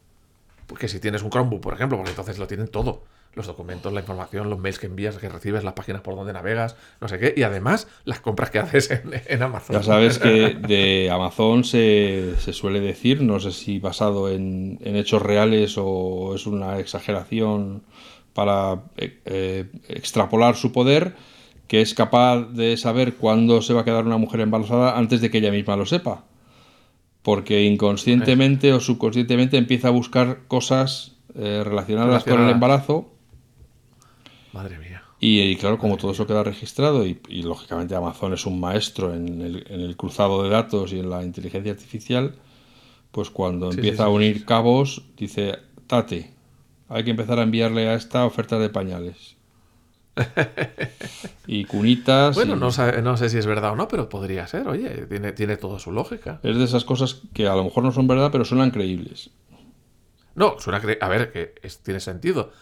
que si tienes un Chromebook, por ejemplo, porque entonces lo tienen todo. Los documentos, la información, los mails que envías, que recibes, las páginas por donde navegas, no sé qué. Y además, las compras que haces en, en Amazon. Ya sabes que de Amazon se, se suele decir, no sé si basado en, en hechos reales o es una exageración para eh, eh, extrapolar su poder, que es capaz de saber cuándo se va a quedar una mujer embarazada antes de que ella misma lo sepa. Porque inconscientemente o subconscientemente empieza a buscar cosas eh, relacionadas con el embarazo Madre mía. y, y claro, como todo eso queda registrado y, y, lógicamente Amazon es un maestro en el, en el cruzado de datos y en la inteligencia artificial, pues cuando Sí, empieza sí, a unir cabos, dice, Tate, hay que empezar a enviarle a esta oferta de pañales. y cunitas. Bueno, y- no, sabe- no sé si es verdad o no, pero podría ser. Oye, tiene, tiene toda su lógica. Es de esas cosas que a lo mejor no son verdad, pero suenan creíbles. No, suena cre- A ver, que es- tiene sentido.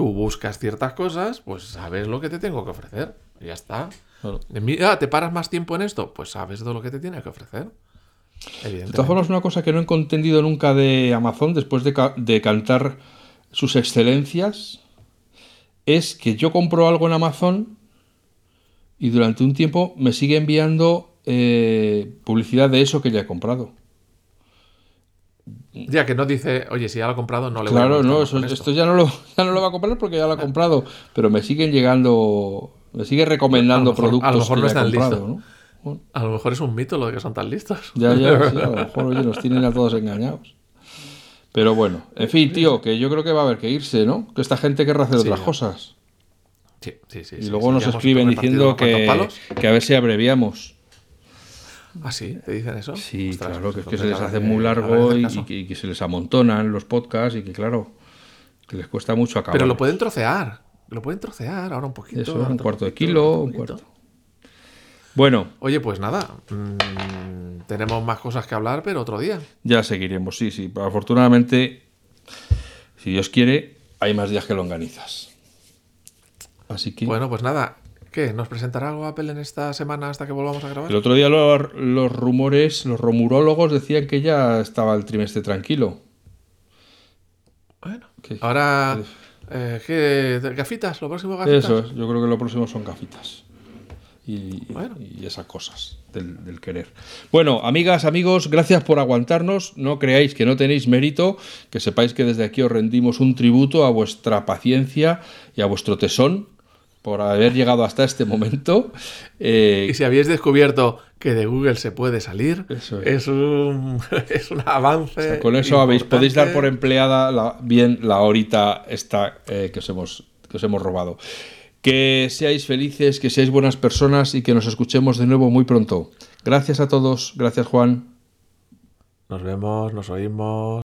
Tú buscas ciertas cosas, pues sabes lo que te tengo que ofrecer. Y ya está. Claro. Mira, ¿te paras más tiempo en esto? Pues sabes de lo que te tiene que ofrecer. De todas formas, una cosa que no he entendido nunca de Amazon, después de, ca- de cantar sus excelencias, es que yo compro algo en Amazon y durante un tiempo me sigue enviando eh, publicidad de eso que ya he comprado. Ya que no dice, oye, si ya lo he comprado, no le voy a Claro, no, eso- esto, ya no lo, ya no lo va a comprar porque ya lo ha comprado, pero me siguen llegando, me sigue recomendando A mejor- a lo productos mejor que no están comprado, listos. ¿no? Bueno, A lo mejor es un mito lo de que son tan listos. Ya, ya, sí, a lo mejor oye, nos tienen a todos engañados. Pero bueno, en fin, tío, que yo creo que va a haber que irse, ¿no? Que esta gente querrá hacer Sí, otras ya. cosas. Sí, sí, sí. Y luego sí, nos escriben diciendo que, que a ver si abreviamos. Ah, sí, te dicen eso. Sí, Ostras, claro, que es que se les hace que- muy largo y, que, y que se les amontonan los podcasts y que, claro, que les cuesta mucho acabar. Pero lo pueden trocear. Lo pueden trocear ahora un poquito. Eso, un cuarto de kilo, un cuarto. Bueno, Oye, pues nada. mm, tenemos más cosas que hablar, pero otro día. ya seguiremos, sí, sí. Afortunadamente, si Dios quiere, hay más días que longanizas. Así que... Bueno, pues nada. ¿Qué? ¿Nos presentará algo Apple en esta semana hasta que volvamos a grabar? El otro día los, los rumores, los rumurólogos decían que ya estaba el trimestre tranquilo. Bueno. ¿Qué? Ahora. eh, ¿Qué? ¿Gafitas? ¿Lo próximo gafitas? Eso es, yo creo que lo próximo son gafitas. Y, Bueno. y esas cosas del, del querer. Bueno, amigas, amigos, gracias por aguantarnos. No creáis que no tenéis mérito, que sepáis que desde aquí os rendimos un tributo a vuestra paciencia y a vuestro tesón por haber llegado hasta este momento. Eh, Y si habéis descubierto que de Google se puede salir, Eso es. es. un, es un avance. Con eso habéis, podéis dar por empleada la- bien la horita esta eh, que, os hemos, que os hemos robado. Que seáis felices, que seáis buenas personas y que nos escuchemos de nuevo muy pronto. Gracias a todos. Gracias Juan. Nos vemos, nos oímos.